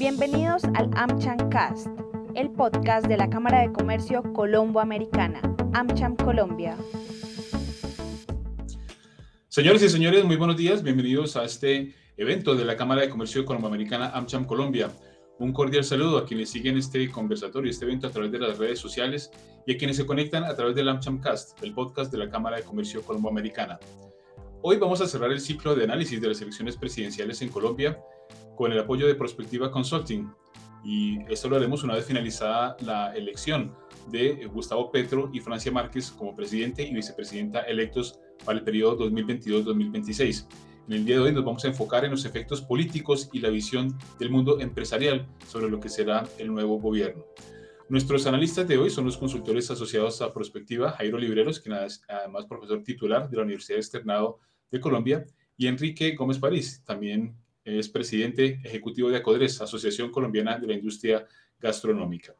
Bienvenidos al AmCham Cast, el podcast de la Cámara de Comercio Colombo-Americana, AmCham Colombia. Señores y señores, muy buenos días. Bienvenidos a este evento de la Cámara de Comercio Colombo-Americana, AmCham Colombia. Un cordial saludo a quienes siguen este conversatorio, este evento a través de las redes sociales y a quienes se conectan a través del AmCham Cast, el podcast de la Cámara de Comercio Colombo-Americana. Hoy vamos a cerrar el ciclo de análisis de las elecciones presidenciales en Colombia con el apoyo de Prospectiva Consulting. Y esto lo haremos una vez finalizada la elección de Gustavo Petro y Francia Márquez como presidente y vicepresidenta electos para el periodo 2022-2026. En el día de hoy nos vamos a enfocar en los efectos políticos y la visión del mundo empresarial sobre lo que será el nuevo gobierno. Nuestros analistas de hoy son los consultores asociados a Prospectiva, Jairo Libreros, quien es además profesor titular de la Universidad Externado de Colombia, y Enrique Gómez París, también es presidente ejecutivo de ACODRES, Asociación Colombiana de la Industria Gastronómica.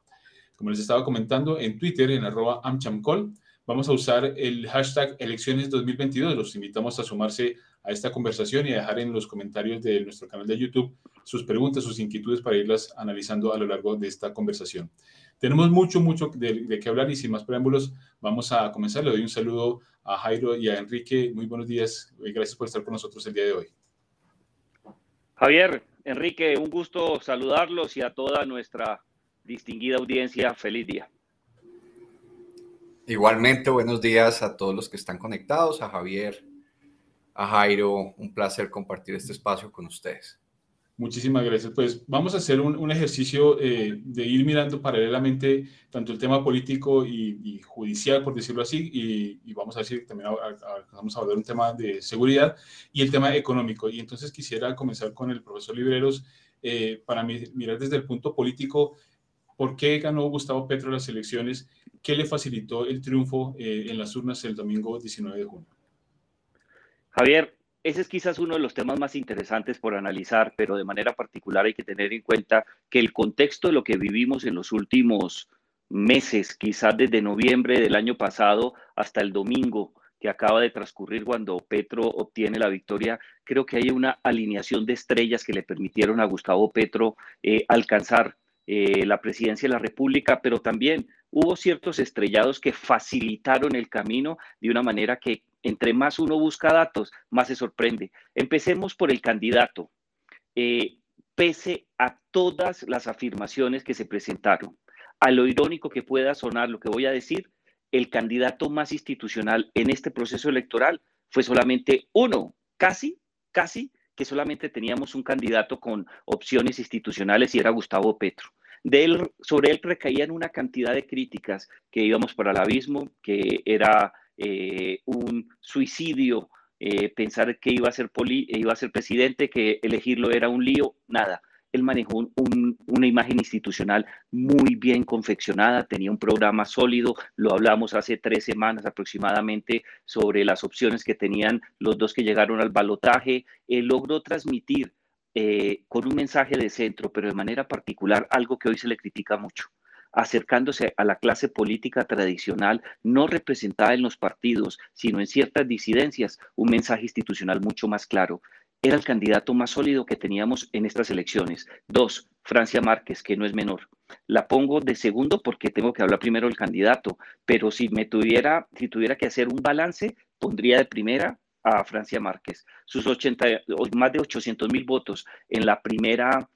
Como les estaba comentando, en Twitter, en arroba amchamcol, vamos a usar el hashtag elecciones 2022. Los invitamos a sumarse a esta conversación y a dejar en los comentarios de nuestro canal de YouTube sus preguntas, sus inquietudes para irlas analizando a lo largo de esta conversación. Tenemos mucho, mucho de, de qué hablar y sin más preámbulos, vamos a comenzar. Le doy un saludo a Jairo y a Enrique. Muy buenos días gracias por estar con nosotros el día de hoy. Javier, Enrique, un gusto saludarlos y a toda nuestra distinguida audiencia, feliz día. Igualmente, buenos días a todos los que están conectados, a Javier, a Jairo, un placer compartir este espacio con ustedes. Muchísimas gracias. Pues vamos a hacer un, ejercicio eh, de ir mirando paralelamente tanto el tema político y, judicial, por decirlo así, y, vamos a decir también vamos a hablar un tema de seguridad y el tema económico. Y entonces quisiera comenzar con el profesor Libreros eh, para mirar desde el punto político por qué ganó Gustavo Petro las elecciones, qué le facilitó el triunfo eh, en las urnas el domingo 19 de junio. Javier, ese es quizás uno de los temas más interesantes por analizar, pero de manera particular hay que tener en cuenta que el contexto de lo que vivimos en los últimos meses, quizás desde noviembre del año pasado hasta el domingo que acaba de transcurrir cuando Petro obtiene la victoria, creo que hay una alineación de estrellas que le permitieron a Gustavo Petro eh, alcanzar eh, la presidencia de la República, pero también hubo ciertos estrellados que facilitaron el camino de una manera que entre más uno busca datos, más se sorprende. Empecemos por el candidato. Eh, pese a todas las afirmaciones que se presentaron, a lo irónico que pueda sonar lo que voy a decir, el candidato más institucional en este proceso electoral fue solamente uno, casi, casi que solamente teníamos un candidato con opciones institucionales y era Gustavo Petro. De él, sobre él recaían una cantidad de críticas que íbamos para el abismo, que era eh, un suicidio, eh, pensar que iba a, ser poli, iba a ser presidente, que elegirlo era un lío, nada. Él manejó una imagen institucional muy bien confeccionada, tenía un programa sólido, lo hablamos hace tres semanas aproximadamente sobre las opciones que tenían los dos que llegaron al balotaje. Él logró transmitir eh, con un mensaje de centro, pero de manera particular, algo que hoy se le critica mucho acercándose a la clase política tradicional, no representada en los partidos, sino en ciertas disidencias, un mensaje institucional mucho más claro. Era el candidato más sólido que teníamos en estas elecciones. Dos, Francia Márquez, que no es menor. La pongo de segundo porque tengo que hablar primero del candidato, pero si me tuviera, si tuviera que hacer un balance, pondría de primera a Francia Márquez. Sus 80, más de 800 mil votos en la primera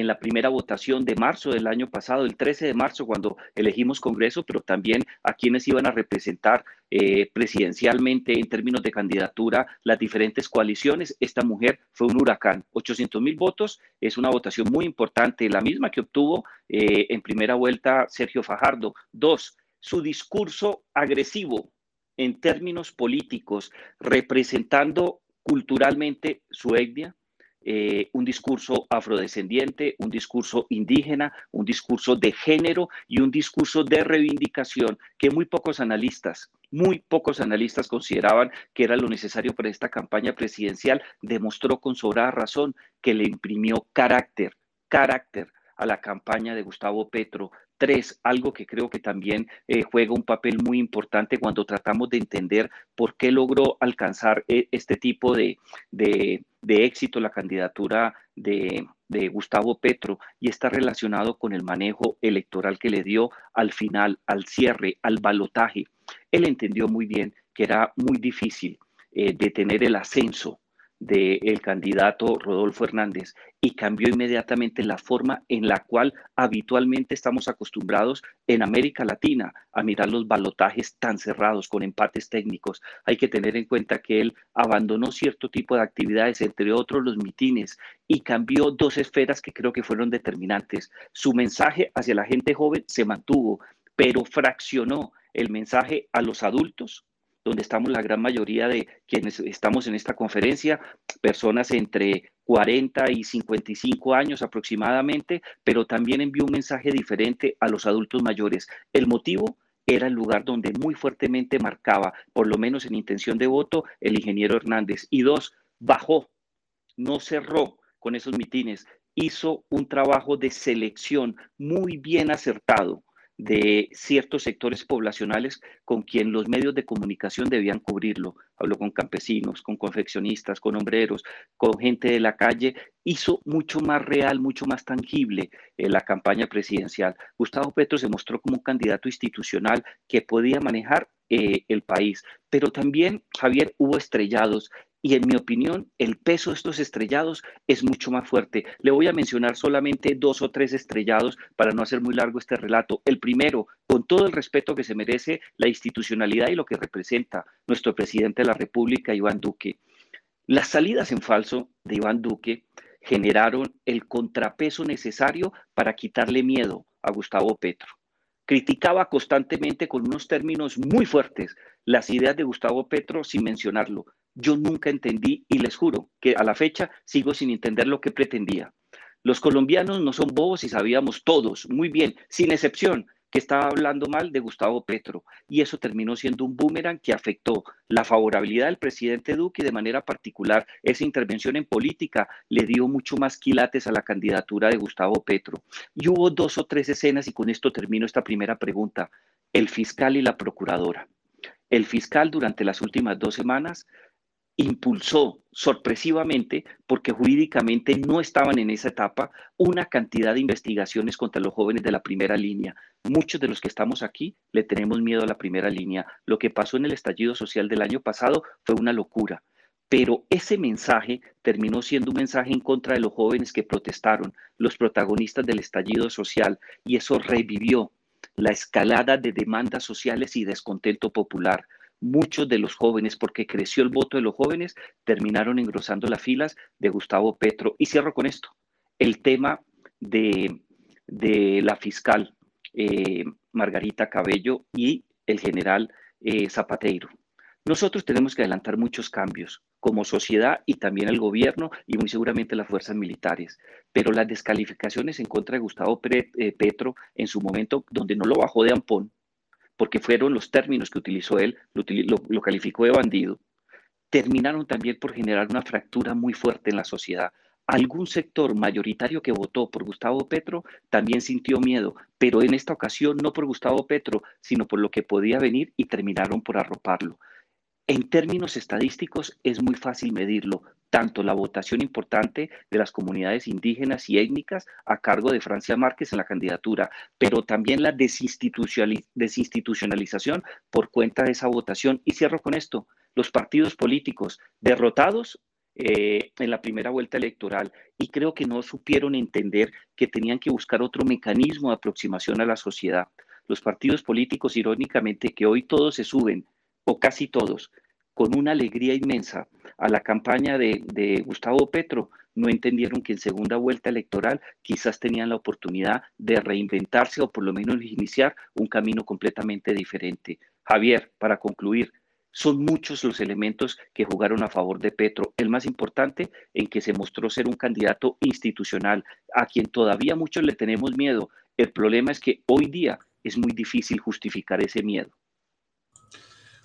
en la primera votación de marzo del año pasado, el 13 de marzo, cuando elegimos Congreso, pero también a quienes iban a representar eh, presidencialmente en términos de candidatura las diferentes coaliciones. Esta mujer fue un huracán. 800 mil votos es una votación muy importante, la misma que obtuvo eh, en primera vuelta Sergio Fajardo. Dos, su discurso agresivo en términos políticos, representando culturalmente su etnia, eh, un discurso afrodescendiente, un discurso indígena, un discurso de género y un discurso de reivindicación que muy pocos analistas, muy pocos analistas consideraban que era lo necesario para esta campaña presidencial, demostró con sobrada razón que le imprimió carácter, carácter a la campaña de Gustavo Petro. Tres, algo que creo que también eh, juega un papel muy importante cuando tratamos de entender por qué logró alcanzar eh, este tipo de, de, éxito la candidatura de, de Gustavo Petro y está relacionado con el manejo electoral que le dio al final, al cierre, al balotaje. Él entendió muy bien que era muy difícil eh, detener el ascenso del candidato Rodolfo Hernández y cambió inmediatamente la forma en la cual habitualmente estamos acostumbrados en América Latina a mirar los balotajes tan cerrados con empates técnicos. Hay que tener en cuenta que él abandonó cierto tipo de actividades, entre otros los mitines, y cambió dos esferas que creo que fueron determinantes. Su mensaje hacia la gente joven se mantuvo, pero fraccionó el mensaje a los adultos donde estamos la gran mayoría de quienes estamos en esta conferencia, personas entre 40 y 55 años aproximadamente, pero también envió un mensaje diferente a los adultos mayores. El motivo era el lugar donde muy fuertemente marcaba, por lo menos en intención de voto, el ingeniero Hernández. Y dos, bajó, no cerró con esos mitines, hizo un trabajo de selección muy bien acertado de ciertos sectores poblacionales con quien los medios de comunicación debían cubrirlo. Habló con campesinos, con confeccionistas, con hombreros, con gente de la calle. Hizo mucho más real, mucho más tangible eh, la campaña presidencial. Gustavo Petro se mostró como un candidato institucional que podía manejar eh, el país. Pero también, Javier, hubo estrellados y en mi opinión el peso de estos estrellados es mucho más fuerte. Le voy a mencionar solamente dos o tres estrellados para no hacer muy largo este relato. El primero, con todo el respeto que se merece la institucionalidad y lo que representa nuestro presidente de la República, Iván Duque. Las salidas en falso de Iván Duque generaron el contrapeso necesario para quitarle miedo a Gustavo Petro. Criticaba constantemente con unos términos muy fuertes las ideas de Gustavo Petro sin mencionarlo yo nunca entendí y les juro que a la fecha sigo sin entender lo que pretendía. Los colombianos no son bobos y sabíamos todos, muy bien, sin excepción, que estaba hablando mal de Gustavo Petro. Y eso terminó siendo un boomerang que afectó la favorabilidad del presidente Duque y de manera particular esa intervención en política le dio mucho más quilates a la candidatura de Gustavo Petro. Y hubo dos o tres escenas y con esto termino esta primera pregunta. El fiscal y la procuradora. El fiscal durante las últimas dos semanas impulsó sorpresivamente, porque jurídicamente no estaban en esa etapa, una cantidad de investigaciones contra los jóvenes de la primera línea. Muchos de los que estamos aquí le tenemos miedo a la primera línea. Lo que pasó en el estallido social del año pasado fue una locura. Pero ese mensaje terminó siendo un mensaje en contra de los jóvenes que protestaron, los protagonistas del estallido social, y eso revivió la escalada de demandas sociales y descontento popular muchos de los jóvenes, porque creció el voto de los jóvenes, terminaron engrosando las filas de Gustavo Petro. Y cierro con esto, el tema de, la fiscal eh, Margarita Cabello y el general eh, Zapateiro. Nosotros tenemos que adelantar muchos cambios como sociedad y también el gobierno y muy seguramente las fuerzas militares. Pero las descalificaciones en contra de Gustavo eh, Petro en su momento, donde no lo bajó de ampón, porque fueron los términos que utilizó él, lo, calificó de bandido, terminaron también por generar una fractura muy fuerte en la sociedad. Algún sector mayoritario que votó por Gustavo Petro también sintió miedo, pero en esta ocasión no por Gustavo Petro, sino por lo que podía venir y terminaron por arroparlo. En términos estadísticos es muy fácil medirlo, tanto la votación importante de las comunidades indígenas y étnicas a cargo de Francia Márquez en la candidatura, pero también la desinstitucionalización por cuenta de esa votación. Y cierro con esto, los partidos políticos derrotados eh, en la primera vuelta electoral y creo que no supieron entender que tenían que buscar otro mecanismo de aproximación a la sociedad. Los partidos políticos, irónicamente, que hoy todos se suben, o casi todos, con una alegría inmensa a la campaña de, Gustavo Petro, no entendieron que en segunda vuelta electoral quizás tenían la oportunidad de reinventarse o por lo menos iniciar un camino completamente diferente. Javier, para concluir, son muchos los elementos que jugaron a favor de Petro. El más importante en que se mostró ser un candidato institucional, a quien todavía muchos le tenemos miedo. El problema es que hoy día es muy difícil justificar ese miedo.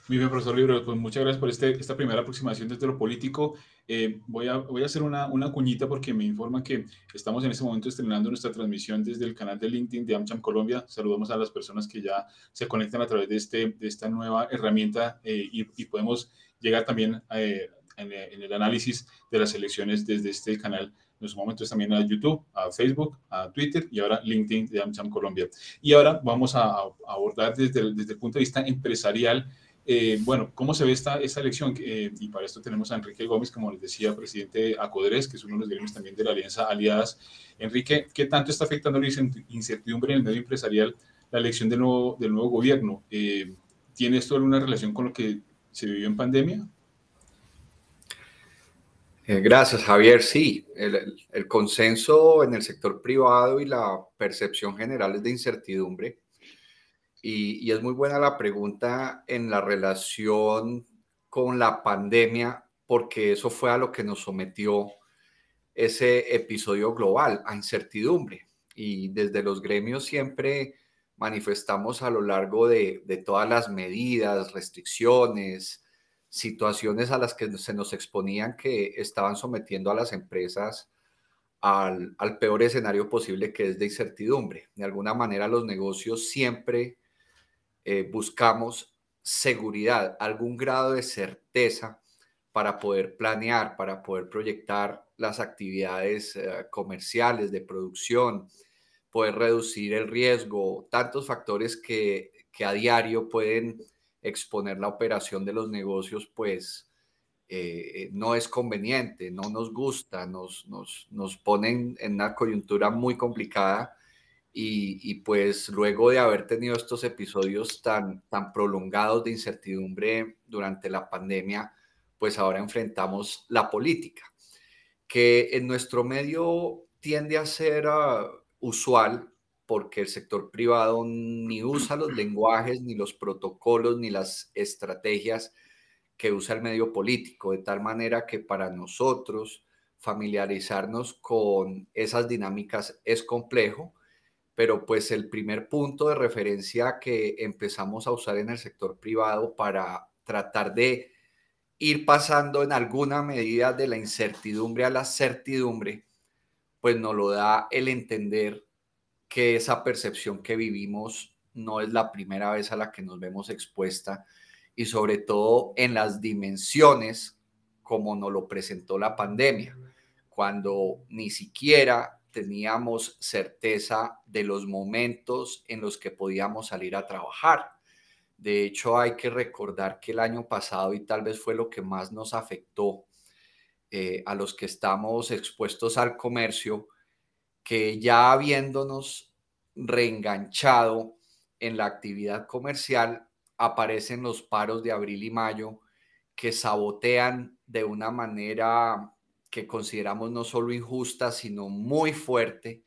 Muy bien, profesor Libro, pues muchas gracias por este, esta primera aproximación desde lo político. Eh, voy, a, voy a hacer una, una cuñita porque me informa que estamos en este momento estrenando nuestra transmisión desde el canal de LinkedIn de AmCham Colombia. Saludamos a las personas que ya se conectan a través de, este, de esta nueva herramienta eh, y, y, podemos llegar también eh, en, en, el análisis de las elecciones desde este canal en su momento también a YouTube, a Facebook, a Twitter y ahora LinkedIn de AmCham Colombia. Y ahora vamos a, abordar desde el, desde el punto de vista empresarial eh, bueno, ¿cómo se ve esta, elección? Eh, y para esto tenemos a Enrique Gómez, como les decía, presidente de Acodres, que es uno de los gremios también de la Alianza Aliadas. Enrique, ¿qué tanto está afectando la incertidumbre en el medio empresarial la elección del nuevo, del nuevo gobierno? Eh, ¿Tiene esto alguna relación con lo que se vivió en pandemia? gracias, Javier. Sí, el, el consenso en el sector privado y la percepción general es de incertidumbre y, es muy buena la pregunta en la relación con la pandemia, porque eso fue a lo que nos sometió ese episodio global, a incertidumbre. Y desde los gremios siempre manifestamos a lo largo de, todas las medidas, restricciones, situaciones a las que se nos exponían que estaban sometiendo a las empresas al, al, peor escenario posible que es de incertidumbre. De alguna manera los negocios siempre eh, buscamos seguridad, algún grado de certeza para poder planear, para poder proyectar las actividades eh, comerciales de producción, poder reducir el riesgo, tantos factores que, que, a diario pueden exponer la operación de los negocios, pues eh, no es conveniente, no nos gusta, nos, nos, nos ponen en una coyuntura muy complicada y, pues luego de haber tenido estos episodios tan, tan prolongados de incertidumbre durante la pandemia, pues ahora enfrentamos la política, que en nuestro medio tiende a ser ah, usual porque el sector privado ni usa los lenguajes, ni los protocolos, ni las estrategias que usa el medio político, de tal manera que para nosotros familiarizarnos con esas dinámicas es complejo pero pues el primer punto de referencia que empezamos a usar en el sector privado para tratar de ir pasando en alguna medida de la incertidumbre a la certidumbre, pues nos lo da el entender que esa percepción que vivimos no es la primera vez a la que nos vemos expuesta y sobre todo en las dimensiones como nos lo presentó la pandemia, cuando ni siquiera teníamos certeza de los momentos en los que podíamos salir a trabajar. De hecho, hay que recordar que el año pasado, y tal vez fue lo que más nos afectó eh, a los que estamos expuestos al comercio, que ya habiéndonos reenganchado en la actividad comercial, aparecen los paros de abril y mayo que sabotean de una manera que consideramos no solo injusta, sino muy fuerte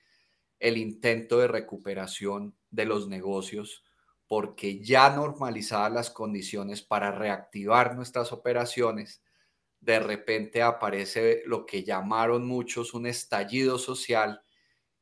el intento de recuperación de los negocios, porque ya normalizadas las condiciones para reactivar nuestras operaciones, de repente aparece lo que llamaron muchos un estallido social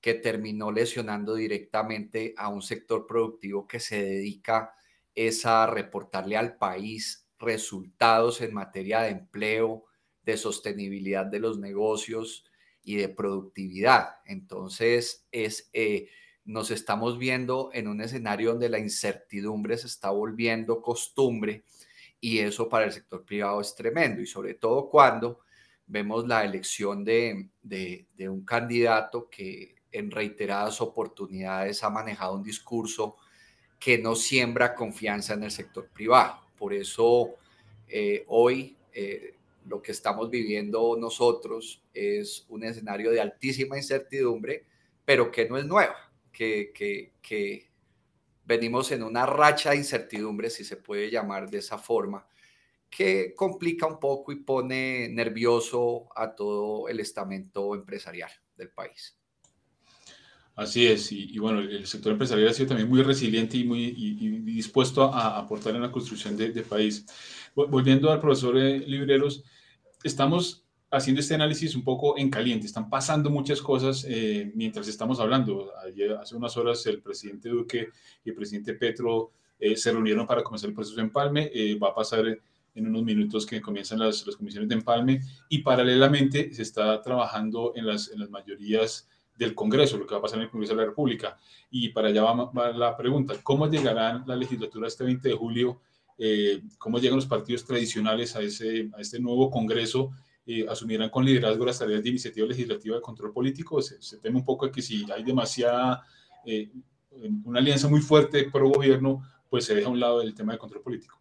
que terminó lesionando directamente a un sector productivo que se dedica es a reportarle al país resultados en materia de empleo, de sostenibilidad de los negocios y de productividad. Entonces, es, eh, nos estamos viendo en un escenario donde la incertidumbre se está volviendo costumbre y eso para el sector privado es tremendo y sobre todo cuando vemos la elección de, de, un candidato que en reiteradas oportunidades ha manejado un discurso que no siembra confianza en el sector privado. Por eso eh, hoy eh, lo que estamos viviendo nosotros es un escenario de altísima incertidumbre, pero que no es nueva, que, que, venimos en una racha de incertidumbre, si se puede llamar de esa forma, que complica un poco y pone nervioso a todo el estamento empresarial del país. Así es, y, bueno, el sector empresarial ha sido también muy resiliente y muy dispuesto a, aportar en la construcción del de país. Volviendo al profesor eh, Libreros, estamos haciendo este análisis un poco en caliente, están pasando muchas cosas eh, mientras estamos hablando. Ayer, hace unas horas el presidente Duque y el presidente Petro eh, se reunieron para comenzar el proceso de empalme, eh, va a pasar en unos minutos que comienzan las, las, comisiones de empalme y paralelamente se está trabajando en las, en las mayorías del Congreso, lo que va a pasar en el Congreso de la República. Y para allá va, va la pregunta, ¿cómo llegará la legislatura este 20 de julio? Eh, cómo llegan los partidos tradicionales a, ese, a este nuevo Congreso eh, asumieran con liderazgo las tareas de iniciativa legislativa de control político. Se, teme un poco que si hay demasiada, eh, una alianza muy fuerte pro gobierno, pues se deja a un lado el tema de control político.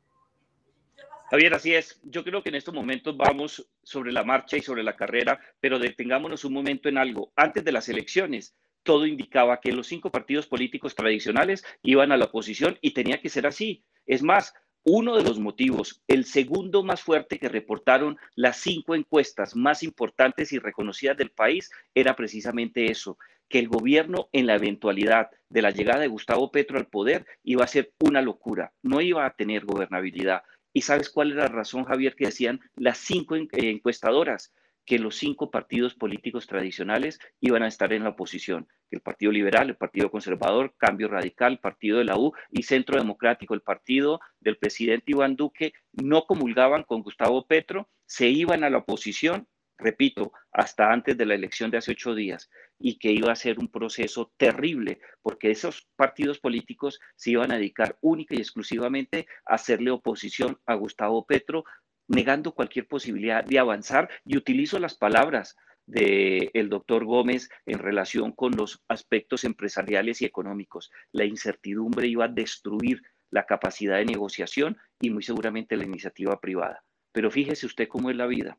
Javier, así es. Yo creo que en estos momentos vamos sobre la marcha y sobre la carrera, pero detengámonos un momento en algo. Antes de las elecciones, todo indicaba que los cinco partidos políticos tradicionales iban a la oposición y tenía que ser así. Es más, uno de los motivos, el segundo más fuerte que reportaron las cinco encuestas más importantes y reconocidas del país, era precisamente eso, que el gobierno en la eventualidad de la llegada de Gustavo Petro al poder iba a ser una locura, no iba a tener gobernabilidad. ¿Y sabes cuál era la razón, Javier, que decían las cinco encuestadoras? que los cinco partidos políticos tradicionales iban a estar en la oposición, el Partido Liberal, el Partido Conservador, Cambio Radical, el Partido de la U y Centro Democrático, el partido del presidente Iván Duque, no comulgaban con Gustavo Petro, se iban a la oposición, repito, hasta antes de la elección de hace ocho días, y que iba a ser un proceso terrible, porque esos partidos políticos se iban a dedicar única y exclusivamente a hacerle oposición a Gustavo Petro negando cualquier posibilidad de avanzar y utilizo las palabras del doctor Gómez en relación con los aspectos empresariales y económicos. La incertidumbre iba a destruir la capacidad de negociación y muy seguramente la iniciativa privada. Pero fíjese usted cómo es la vida.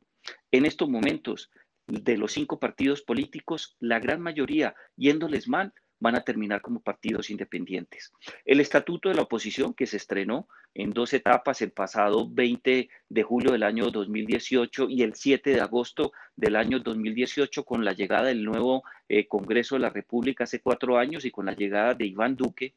En estos momentos, de los cinco partidos políticos, la gran mayoría, yéndoles mal, van a terminar como partidos independientes. El estatuto de la oposición, que se estrenó en dos etapas el pasado 20 de julio del año 2018 y el 7 de agosto del año 2018, con la llegada del nuevo eh, Congreso de la República hace cuatro años y con la llegada de Iván Duque,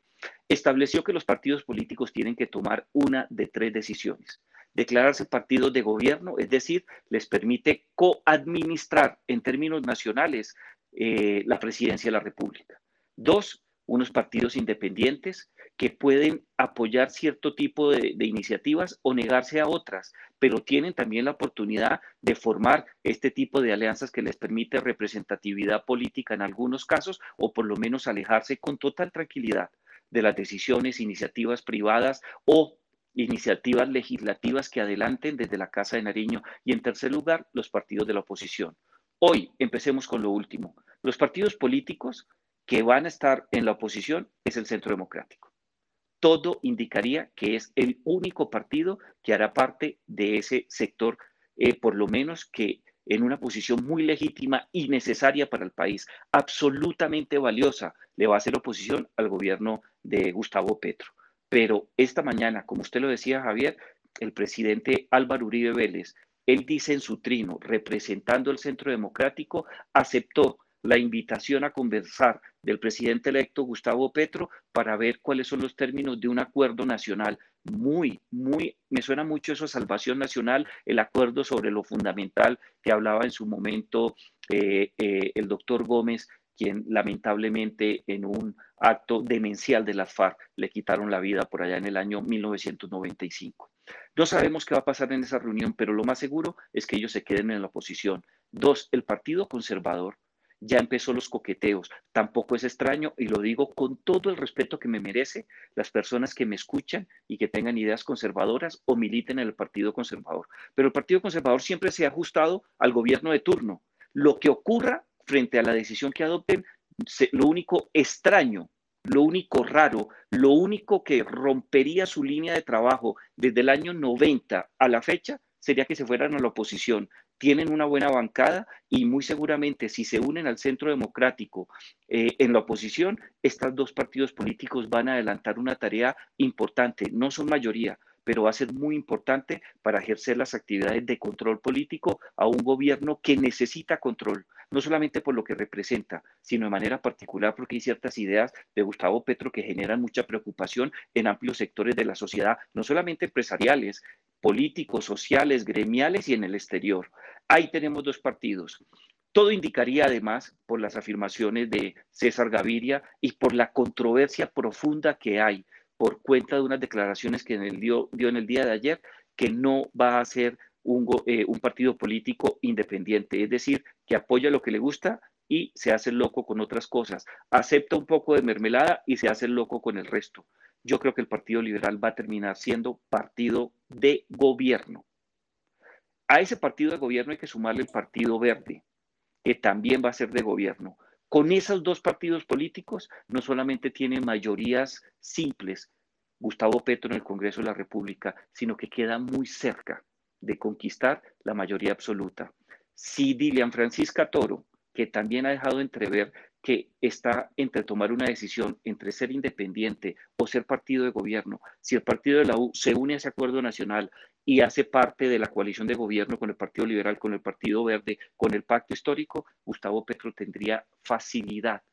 estableció que los partidos políticos tienen que tomar una de tres decisiones declararse partidos de gobierno, es decir, les permite coadministrar en términos nacionales eh, la presidencia de la República. Dos, unos partidos independientes que pueden apoyar cierto tipo de, iniciativas o negarse a otras, pero tienen también la oportunidad de formar este tipo de alianzas que les permite representatividad política en algunos casos o por lo menos alejarse con total tranquilidad de las decisiones, iniciativas privadas o iniciativas legislativas que adelanten desde la Casa de Nariño. Y en tercer lugar, los partidos de la oposición. Hoy empecemos con lo último. Los partidos políticos que van a estar en la oposición es el Centro Democrático. Todo indicaría que es el único partido que hará parte de ese sector, eh, por lo menos que en una posición muy legítima y necesaria para el país, absolutamente valiosa, le va a hacer oposición al gobierno de Gustavo Petro. Pero esta mañana, como usted lo decía, Javier, el presidente Álvaro Uribe Vélez, él dice en su trino, representando el Centro Democrático, aceptó la invitación a conversar del presidente electo Gustavo Petro para ver cuáles son los términos de un acuerdo nacional. Muy, muy, me suena mucho eso, Salvación Nacional, el acuerdo sobre lo fundamental que hablaba en su momento eh, eh, el doctor Gómez, quien lamentablemente en un acto demencial de las FARC le quitaron la vida por allá en el año 1995. No sabemos qué va a pasar en esa reunión, pero lo más seguro es que ellos se queden en la oposición. Dos, el Partido Conservador ya empezó los coqueteos. Tampoco es extraño y lo digo con todo el respeto que me merece las personas que me escuchan y que tengan ideas conservadoras o militen en el Partido Conservador. Pero el Partido Conservador siempre se ha ajustado al gobierno de turno. Lo que ocurra frente a la decisión que adopten, lo único extraño, lo único raro, lo único que rompería su línea de trabajo desde el año 90 a la fecha sería que se fueran a la oposición tienen una buena bancada y muy seguramente si se unen al centro democrático eh, en la oposición, estos dos partidos políticos van a adelantar una tarea importante. No son mayoría, pero va a ser muy importante para ejercer las actividades de control político a un gobierno que necesita control, no solamente por lo que representa, sino de manera particular porque hay ciertas ideas de Gustavo Petro que generan mucha preocupación en amplios sectores de la sociedad, no solamente empresariales, políticos, sociales, gremiales y en el exterior. Ahí tenemos dos partidos. Todo indicaría además, por las afirmaciones de César Gaviria y por la controversia profunda que hay por cuenta de unas declaraciones que dio, dio en el día de ayer, que no va a ser un, eh, un partido político independiente, es decir, que apoya lo que le gusta y se hace loco con otras cosas. Acepta un poco de mermelada y se hace loco con el resto. Yo creo que el Partido Liberal va a terminar siendo partido de gobierno. A ese partido de gobierno hay que sumarle el Partido Verde, que también va a ser de gobierno. Con esos dos partidos políticos no solamente tienen mayorías simples, Gustavo Petro en el Congreso de la República, sino que queda muy cerca de conquistar la mayoría absoluta. Si Dilian Francisca Toro, que también ha dejado entrever que está entre tomar una decisión entre ser independiente o ser partido de gobierno, si el partido de la U se une a ese acuerdo nacional y hace parte de la coalición de gobierno con el Partido Liberal, con el Partido Verde, con el pacto histórico, Gustavo Petro tendría facilidad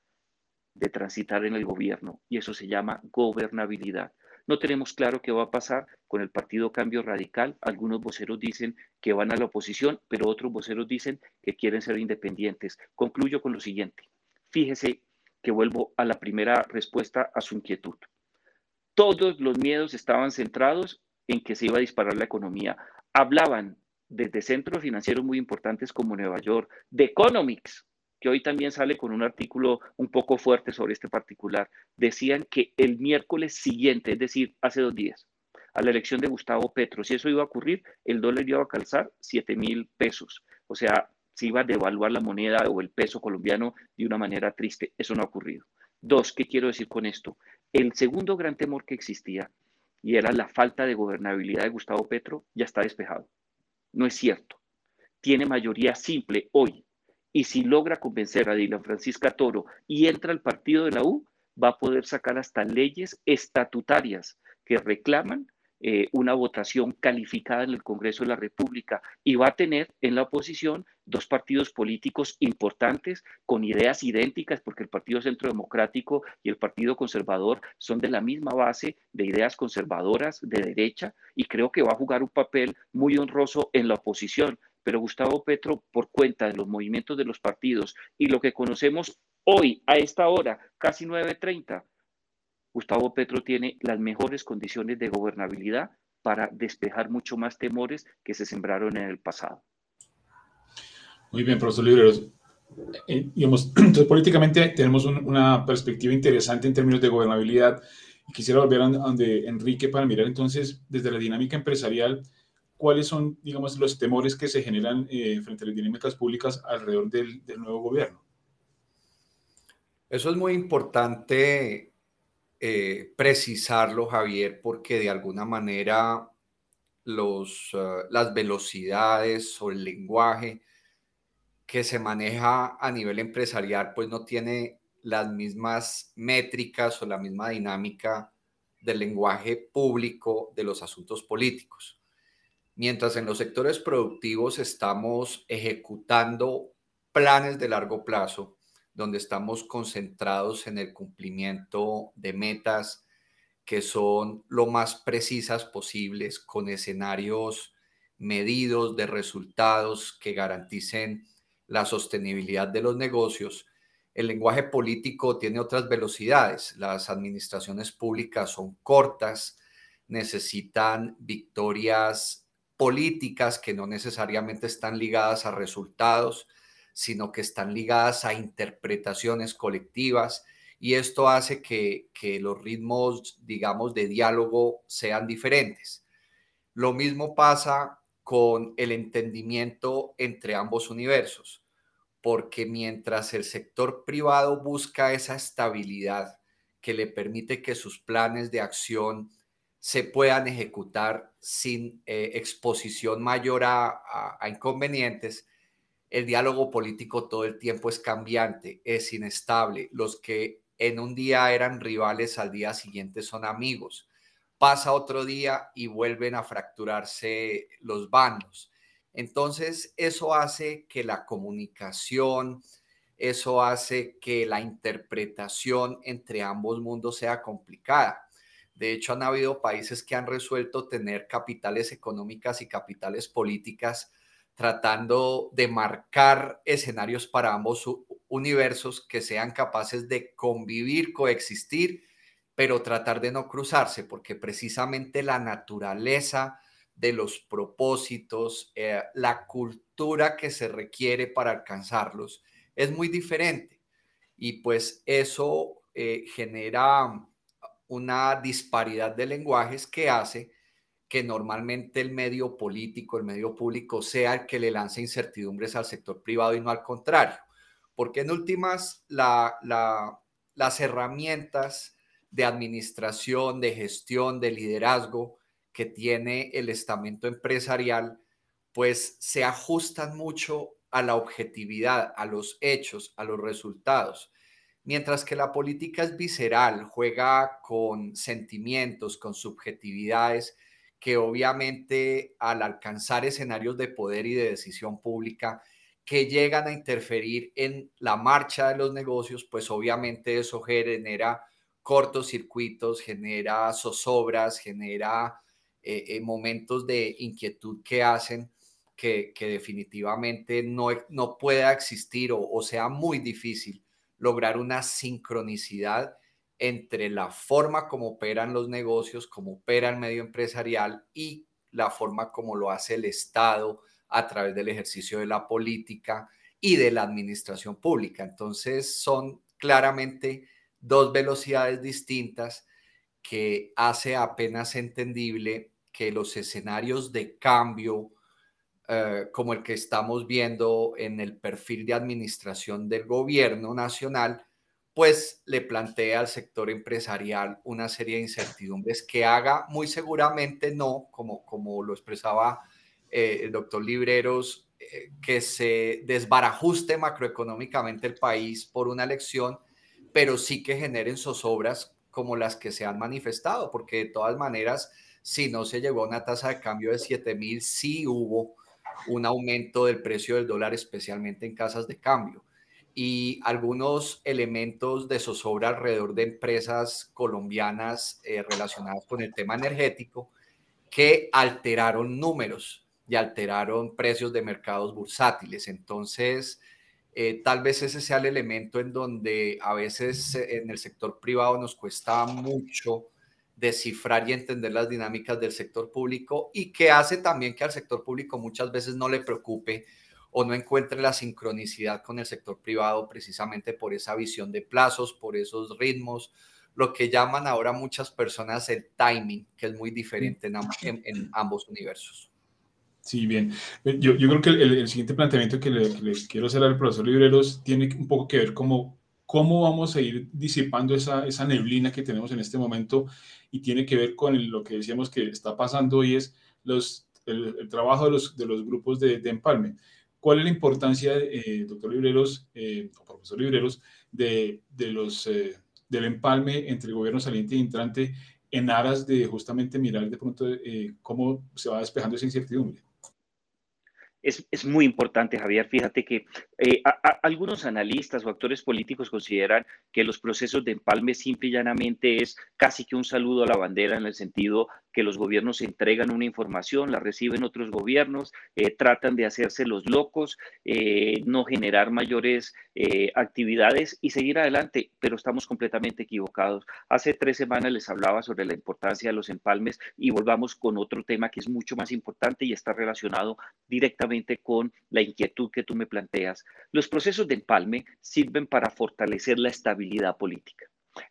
de transitar en el gobierno y eso se llama gobernabilidad. No tenemos claro qué va a pasar con el Partido Cambio Radical. Algunos voceros dicen que van a la oposición, pero otros voceros dicen que quieren ser independientes. Concluyo con lo siguiente. Fíjese que vuelvo a la primera respuesta a su inquietud. Todos los miedos estaban centrados en que se iba a disparar la economía. Hablaban desde centros financieros muy importantes como Nueva York, de Economics, que hoy también sale con un artículo un poco fuerte sobre este particular, decían que el miércoles siguiente, es decir, hace dos días, a la elección de Gustavo Petro, si eso iba a ocurrir, el dólar iba a calzar 7 mil pesos. O sea, se iba a devaluar la moneda o el peso colombiano de una manera triste. Eso no ha ocurrido. Dos, ¿qué quiero decir con esto? El segundo gran temor que existía, y era la falta de gobernabilidad de Gustavo Petro, ya está despejado. No es cierto. Tiene mayoría simple hoy y si logra convencer a Dylan Francisca Toro y entra al partido de la U, va a poder sacar hasta leyes estatutarias que reclaman eh, una votación calificada en el Congreso de la República y va a tener en la oposición dos partidos políticos importantes con ideas idénticas, porque el Partido Centro Democrático y el Partido Conservador son de la misma base de ideas conservadoras de derecha y creo que va a jugar un papel muy honroso en la oposición. Pero Gustavo Petro, por cuenta de los movimientos de los partidos y lo que conocemos hoy, a esta hora, casi 9.30, Gustavo Petro tiene las mejores condiciones de gobernabilidad para despejar mucho más temores que se sembraron en el pasado. Muy bien, profesor Libreros. Eh, entonces, políticamente tenemos una perspectiva interesante en términos de gobernabilidad. Y quisiera volver a donde Enrique para mirar entonces desde la dinámica empresarial cuáles son, digamos, los temores que se generan eh, frente a las dinámicas públicas alrededor del, nuevo gobierno. Eso es muy importante eh, precisarlo, Javier, porque de alguna manera los, eh, las velocidades o el lenguaje que se maneja a nivel empresarial, pues no tiene las mismas métricas o la misma dinámica del lenguaje público de los asuntos políticos. Mientras en los sectores productivos estamos ejecutando planes de largo plazo, donde estamos concentrados en el cumplimiento de metas que son lo más precisas posibles, con escenarios medidos de resultados que garanticen la sostenibilidad de los negocios. El lenguaje político tiene otras velocidades. Las administraciones públicas son cortas, necesitan victorias políticas que no necesariamente están ligadas a resultados, sino que están ligadas a interpretaciones colectivas y esto hace que, los ritmos, digamos, de diálogo sean diferentes. Lo mismo pasa con el entendimiento entre ambos universos, porque mientras el sector privado busca esa estabilidad que le permite que sus planes de acción se puedan ejecutar sin eh, exposición mayor a, inconvenientes, el diálogo político todo el tiempo es cambiante, es inestable. Los que en un día eran rivales al día siguiente son amigos. Pasa otro día y vuelven a fracturarse los bandos. Entonces, eso hace que la comunicación, eso hace que la interpretación entre ambos mundos sea complicada. De hecho, han habido países que han resuelto tener capitales económicas y capitales políticas tratando de marcar escenarios para ambos universos que sean capaces de convivir, coexistir, pero tratar de no cruzarse, porque precisamente la naturaleza de los propósitos, eh, la cultura que se requiere para alcanzarlos es muy diferente. Y pues eso eh, genera una disparidad de lenguajes que hace que normalmente el medio político, el medio público sea el que le lance incertidumbres al sector privado y no al contrario. Porque en últimas, las herramientas de administración, de gestión, de liderazgo que tiene el estamento empresarial, pues se ajustan mucho a la objetividad, a los hechos, a los resultados. Mientras que la política es visceral, juega con sentimientos, con subjetividades que obviamente al alcanzar escenarios de poder y de decisión pública que llegan a interferir en la marcha de los negocios, pues obviamente eso genera cortocircuitos, genera zozobras, genera eh, eh, momentos de inquietud que hacen que, definitivamente no, no pueda existir o, o sea muy difícil lograr una sincronicidad entre la forma como operan los negocios, como opera el medio empresarial y la forma como lo hace el Estado a través del ejercicio de la política y de la administración pública. Entonces son claramente dos velocidades distintas que hace apenas entendible que los escenarios de cambio eh, como el que estamos viendo en el perfil de administración del gobierno nacional, pues le plantea al sector empresarial una serie de incertidumbres que haga muy seguramente no, como, como lo expresaba eh, el doctor Libreros, eh, que se desbarajuste macroeconómicamente el país por una elección, pero sí que generen zozobras como las que se han manifestado, porque de todas maneras, si no se llegó a una tasa de cambio de 7 mil, sí hubo un aumento del precio del dólar, especialmente en casas de cambio y algunos elementos de zozobra alrededor de empresas colombianas eh, relacionadas con el tema energético que alteraron números y alteraron precios de mercados bursátiles. Entonces, eh, tal vez ese sea el elemento en donde a veces eh, en el sector privado nos cuesta mucho descifrar y entender las dinámicas del sector público y que hace también que al sector público muchas veces no le preocupe o no encuentre la sincronicidad con el sector privado precisamente por esa visión de plazos, por esos ritmos, lo que llaman ahora muchas personas el timing, que es muy diferente en, ambos universos. Sí, bien. Yo, yo creo que el, siguiente planteamiento que le, quiero hacer al profesor Libreros tiene un poco que ver cómo, cómo vamos a ir disipando esa, esa neblina que tenemos en este momento y tiene que ver con lo que decíamos que está pasando hoy es los, el, trabajo de los, de los grupos de, de empalme. ¿Cuál es la importancia, eh, doctor Libreros eh, o profesor Libreros, de, los, eh, del empalme entre el gobierno saliente y entrante en aras de justamente mirar de pronto cómo se va despejando esa incertidumbre? es, muy importante, Javier. Fíjate que eh, algunos analistas o actores políticos consideran que los procesos de empalme simple y llanamente es casi que un saludo a la bandera en el sentido que los gobiernos entregan una información, la reciben otros gobiernos, eh, tratan de hacerse los locos, eh, no generar mayores actividades y seguir adelante, pero estamos completamente equivocados. Hace tres semanas les hablaba sobre la importancia de los empalmes y volvamos con otro tema que es mucho más importante y está relacionado directamente con la inquietud que tú me planteas. Los procesos de empalme sirven para fortalecer la estabilidad política.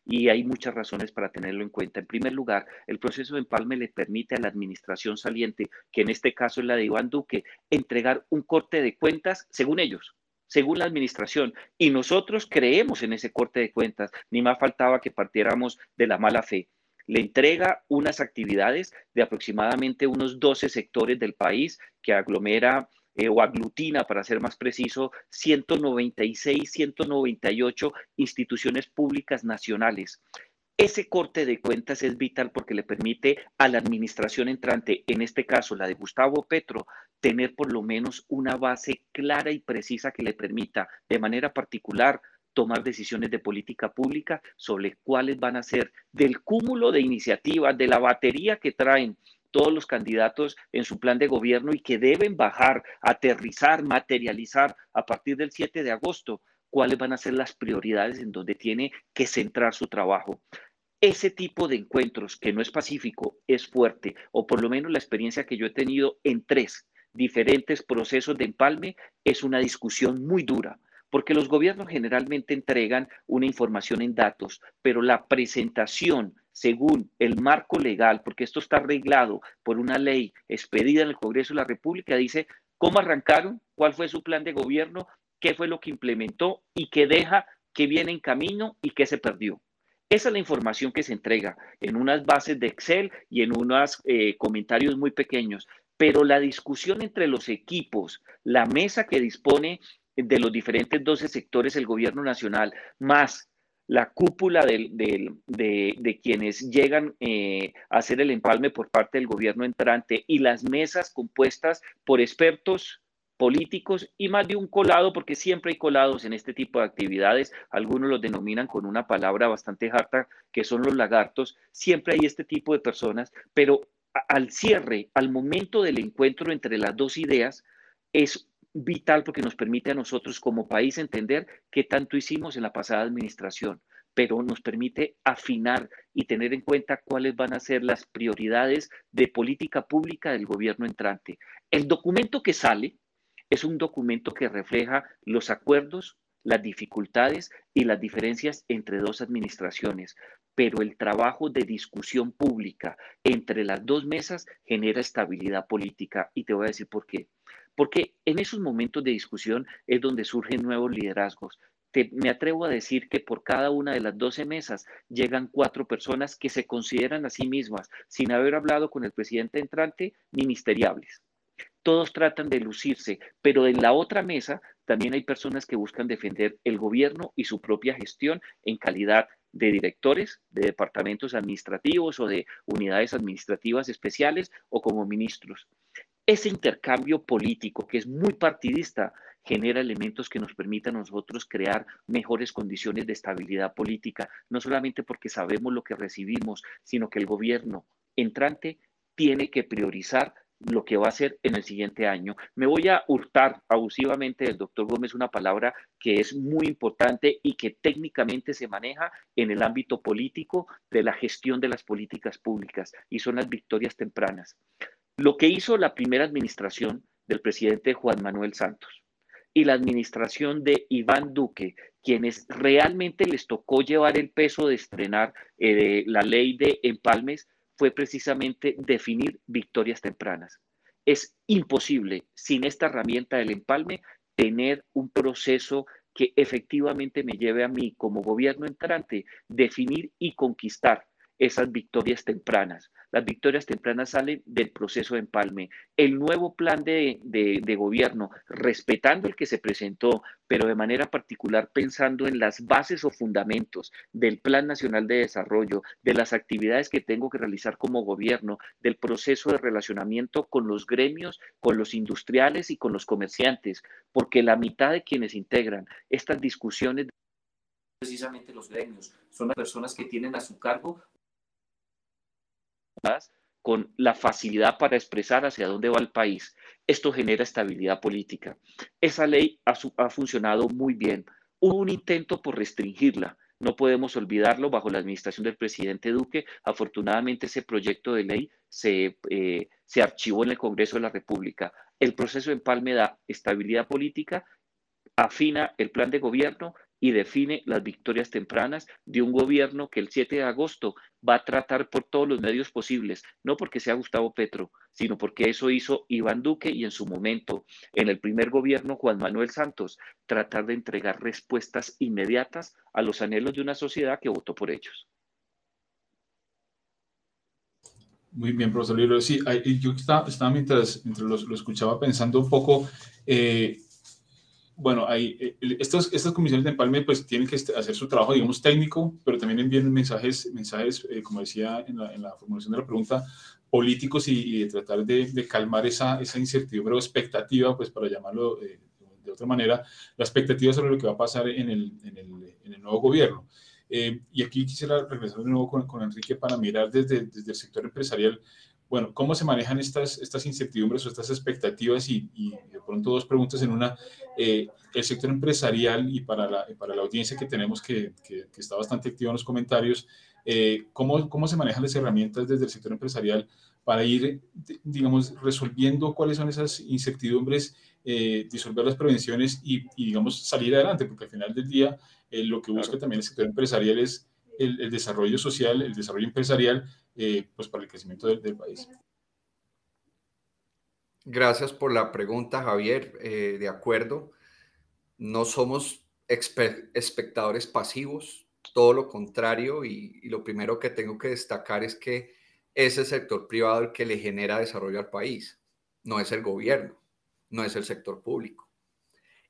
Y hay muchas razones para tenerlo en cuenta. En primer lugar, el proceso de empalme le permite a la administración saliente, que en este caso es la de Iván Duque, entregar un corte de cuentas según ellos, según la administración. Y nosotros creemos en ese corte de cuentas. Ni más faltaba que partiéramos de la mala fe le entrega unas actividades de aproximadamente unos 12 sectores del país que aglomera eh, o aglutina, para ser más preciso, 196, 198 instituciones públicas nacionales. Ese corte de cuentas es vital porque le permite a la administración entrante, en este caso la de Gustavo Petro, tener por lo menos una base clara y precisa que le permita de manera particular tomar decisiones de política pública sobre cuáles van a ser del cúmulo de iniciativas, de la batería que traen todos los candidatos en su plan de gobierno y que deben bajar, aterrizar, materializar a partir del 7 de agosto, cuáles van a ser las prioridades en donde tiene que centrar su trabajo. Ese tipo de encuentros, que no es pacífico, es fuerte, o por lo menos la experiencia que yo he tenido en tres diferentes procesos de empalme, es una discusión muy dura, porque los gobiernos generalmente entregan una información en datos, pero la presentación según el marco legal, porque esto está arreglado por una ley expedida en el Congreso de la República, dice cómo arrancaron, cuál fue su plan de gobierno, qué fue lo que implementó y qué deja, qué viene en camino y qué se perdió. Esa es la información que se entrega en unas bases de Excel y en unos eh, comentarios muy pequeños. Pero la discusión entre los equipos, la mesa que dispone de los diferentes 12 sectores del gobierno nacional, más la cúpula de, quienes llegan eh, a hacer el empalme por parte del gobierno entrante y las mesas compuestas por expertos políticos y más de un colado, porque siempre hay colados en este tipo de actividades, algunos los denominan con una palabra bastante harta, que son los lagartos, siempre hay este tipo de personas, pero al cierre, al momento del encuentro entre las dos ideas, es vital porque nos permite a nosotros como país entender qué tanto hicimos en la pasada administración, pero nos permite afinar y tener en cuenta cuáles van a ser las prioridades de política pública del gobierno entrante. El documento que sale es un documento que refleja los acuerdos, las dificultades y las diferencias entre dos administraciones, pero el trabajo de discusión pública entre las dos mesas genera estabilidad política y te voy a decir por qué. Porque en esos momentos de discusión es donde surgen nuevos liderazgos. me atrevo a decir que por cada una de las 12 mesas llegan cuatro personas que se consideran a sí mismas, sin haber hablado con el presidente entrante, ministeriables. Todos tratan de lucirse, pero en la otra mesa también hay personas que buscan defender el gobierno y su propia gestión en calidad de directores de departamentos administrativos o de unidades administrativas especiales o como ministros. Ese intercambio político, que es muy partidista, genera elementos que nos permitan a nosotros crear mejores condiciones de estabilidad política, no solamente porque sabemos lo que recibimos, sino que el gobierno entrante tiene que priorizar lo que va a hacer en el siguiente año. Me voy a hurtar abusivamente del doctor Gómez una palabra que es muy importante y que técnicamente se maneja en el ámbito político de la gestión de las políticas públicas y son las victorias tempranas. Lo que hizo la primera administración del presidente Juan Manuel Santos y la administración de Iván Duque, quienes realmente les tocó llevar el peso de estrenar eh, la ley de empalmes, fue precisamente definir victorias tempranas. Es imposible sin esta herramienta del empalme tener un proceso que efectivamente me lleve a mí como gobierno entrante definir y conquistar esas victorias tempranas. Las victorias tempranas salen del proceso de empalme. El nuevo plan de, gobierno, respetando el que se presentó, pero de manera particular pensando en las bases o fundamentos del Plan Nacional de Desarrollo, de las actividades que tengo que realizar como gobierno, del proceso de relacionamiento con los gremios, con los industriales y con los comerciantes, porque la mitad de quienes integran estas discusiones precisamente los gremios, son las personas que tienen a su cargo con la facilidad para expresar hacia dónde va el país. Esto genera estabilidad política. Esa ley ha, funcionado muy bien. Hubo un intento por restringirla. No podemos olvidarlo bajo la administración del presidente Duque. Afortunadamente ese proyecto de ley se, eh, se archivó en el Congreso de la República. El proceso de empalme da estabilidad política, afina el plan de gobierno y define las victorias tempranas de un gobierno que el 7 de agosto va a tratar por todos los medios posibles, no porque sea Gustavo Petro, sino porque eso hizo Iván Duque y en su momento, en el primer gobierno Juan Manuel Santos, tratar de entregar respuestas inmediatas a los anhelos de una sociedad que votó por ellos. Muy bien, profesor Lilo. Sí, yo estaba, mientras, mientras lo, escuchaba pensando un poco, eh, bueno, eh, estas, estas comisiones de empalme pues tienen que este, hacer su trabajo, digamos, técnico, pero también envían mensajes, mensajes eh, como decía en la, formulación de la pregunta, políticos y, tratar de, calmar esa, esa incertidumbre o expectativa, pues para llamarlo eh, de otra manera, la expectativa sobre lo que va a pasar en el, en el, en el nuevo gobierno. y aquí quisiera regresar de nuevo con, con Enrique para mirar desde, desde el sector empresarial bueno, ¿cómo se manejan estas, estas incertidumbres o estas expectativas? Y, de pronto dos preguntas en una. Eh, el sector empresarial y para la, para la audiencia que tenemos que, que, está bastante activa en los comentarios, eh, ¿cómo, ¿cómo se manejan las herramientas desde el sector empresarial para ir, digamos, resolviendo cuáles son esas incertidumbres, eh, disolver las prevenciones y, digamos, salir adelante? Porque al final del día, lo que busca también el sector empresarial es el, desarrollo social, el desarrollo empresarial, eh, pues para el crecimiento del, país. Gracias por la pregunta, Javier. Eh, de acuerdo, no somos espectadores pasivos, todo lo contrario, y, lo primero que tengo que destacar es que es el sector privado el que le genera desarrollo al país, no es el gobierno, no es el sector público.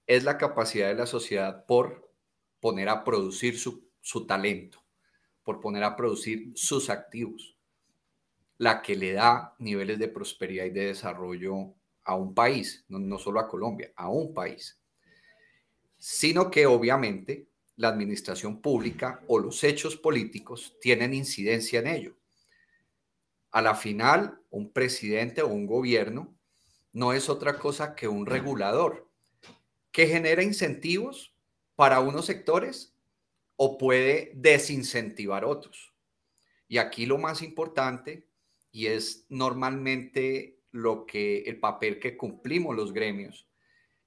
Es la capacidad de la sociedad por poner a producir su, su talento, por poner a producir sus activos, la que le da niveles de prosperidad y de desarrollo a un país, no, no solo a Colombia, a un país, sino que obviamente la administración pública o los hechos políticos tienen incidencia en ello. A la final, un presidente o un gobierno no es otra cosa que un regulador que genera incentivos para unos sectores o puede desincentivar otros. Y aquí lo más importante, y es normalmente lo que el papel que cumplimos los gremios,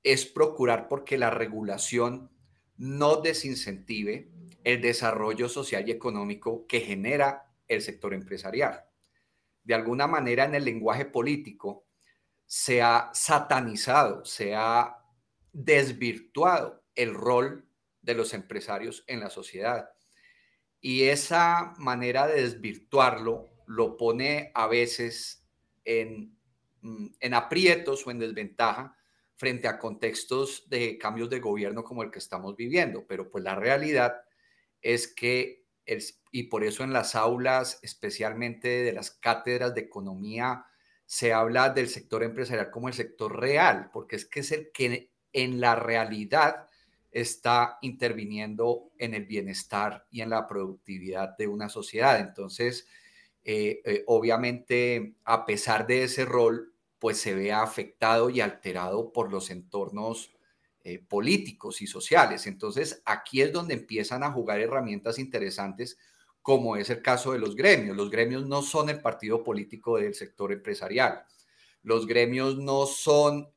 es procurar porque la regulación no desincentive el desarrollo social y económico que genera el sector empresarial. De alguna manera en el lenguaje político se ha satanizado, se ha desvirtuado el rol de los empresarios en la sociedad. Y esa manera de desvirtuarlo lo pone a veces en, mm, en aprietos o en desventaja frente a contextos de cambios de gobierno como el que estamos viviendo. Pero pues la realidad es que, y por eso en las aulas, especialmente de las cátedras de economía, se habla del sector empresarial como el sector real, porque es que es el que en la realidad está interviniendo en el bienestar y en la productividad de una sociedad. Entonces, eh, eh, obviamente, a pesar de ese rol, pues se ve afectado y alterado por los entornos eh, políticos y sociales. Entonces, aquí es donde empiezan a jugar herramientas interesantes como es el caso de los gremios. Los gremios no son el partido político del sector empresarial. Los gremios no son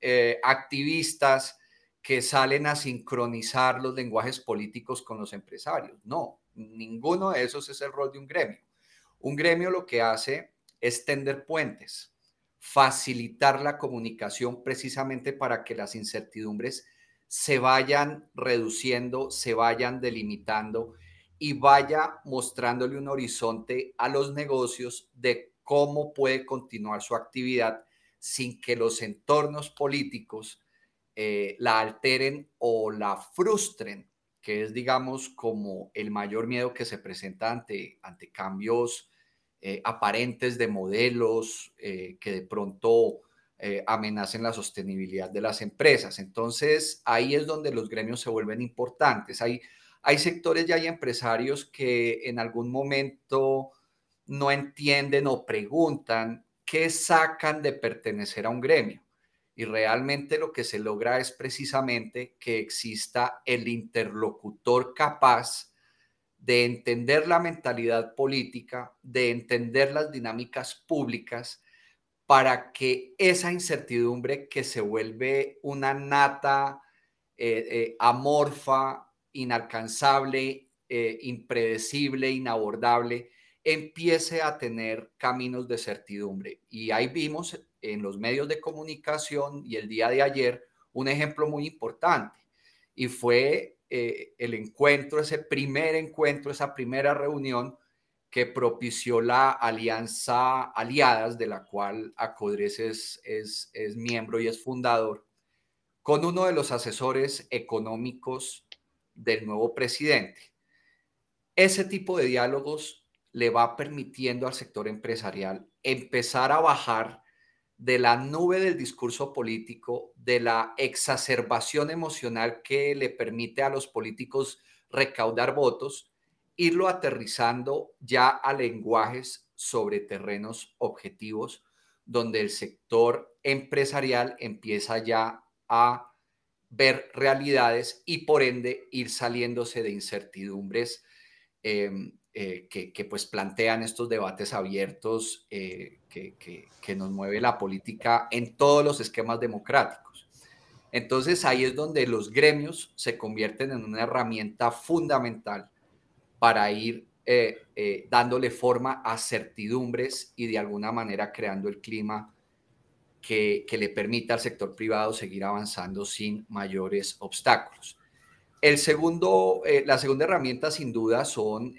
activistas que salen a sincronizar los lenguajes políticos con los empresarios. No, ninguno de esos es el rol de un gremio. Un gremio lo que hace es tender puentes, facilitar la comunicación precisamente para que las incertidumbres se vayan reduciendo, se vayan delimitando y vaya mostrándole un horizonte a los negocios de cómo puede continuar su actividad sin que los entornos políticos eh, la alteren o la frustren, que es, digamos, como el mayor miedo que se presenta ante, ante cambios eh, aparentes de modelos eh, que de pronto amenacen la sostenibilidad de las empresas. Entonces, ahí es donde los gremios se vuelven importantes. Hay, hay sectores y hay empresarios que en algún momento no entienden o preguntan qué sacan de pertenecer a un gremio. Y realmente lo que se logra es precisamente que exista el interlocutor capaz de entender la mentalidad política, de entender las dinámicas públicas, para que esa incertidumbre que se vuelve una nata eh, eh, amorfa inalcanzable, eh, impredecible, inabordable, empiece a tener caminos de certidumbre. Y ahí vimos en los medios de comunicación y el día de ayer un ejemplo muy importante. Y fue eh, el encuentro, ese primer encuentro, esa primera reunión que propició la alianza Aliadas, de la cual Acodres es, es, es miembro y es fundador, con uno de los asesores económicos del nuevo presidente. Ese tipo de diálogos le va permitiendo al sector empresarial empezar a bajar de la nube del discurso político, de la exacerbación emocional que le permite a los políticos recaudar votos, irlo aterrizando ya a lenguajes sobre terrenos objetivos, donde el sector empresarial empieza ya a ver realidades y por ende ir saliéndose de incertidumbres em, eh, que, pues plantean estos debates abiertos eh, que, que, nos mueve la política en todos los esquemas democráticos. Entonces ahí es donde los gremios se convierten en una herramienta fundamental para ir eh, dándole forma a certidumbres y de alguna manera creando el clima que, le permita al sector privado seguir avanzando sin mayores obstáculos. El segundo, eh, la segunda herramienta sin duda son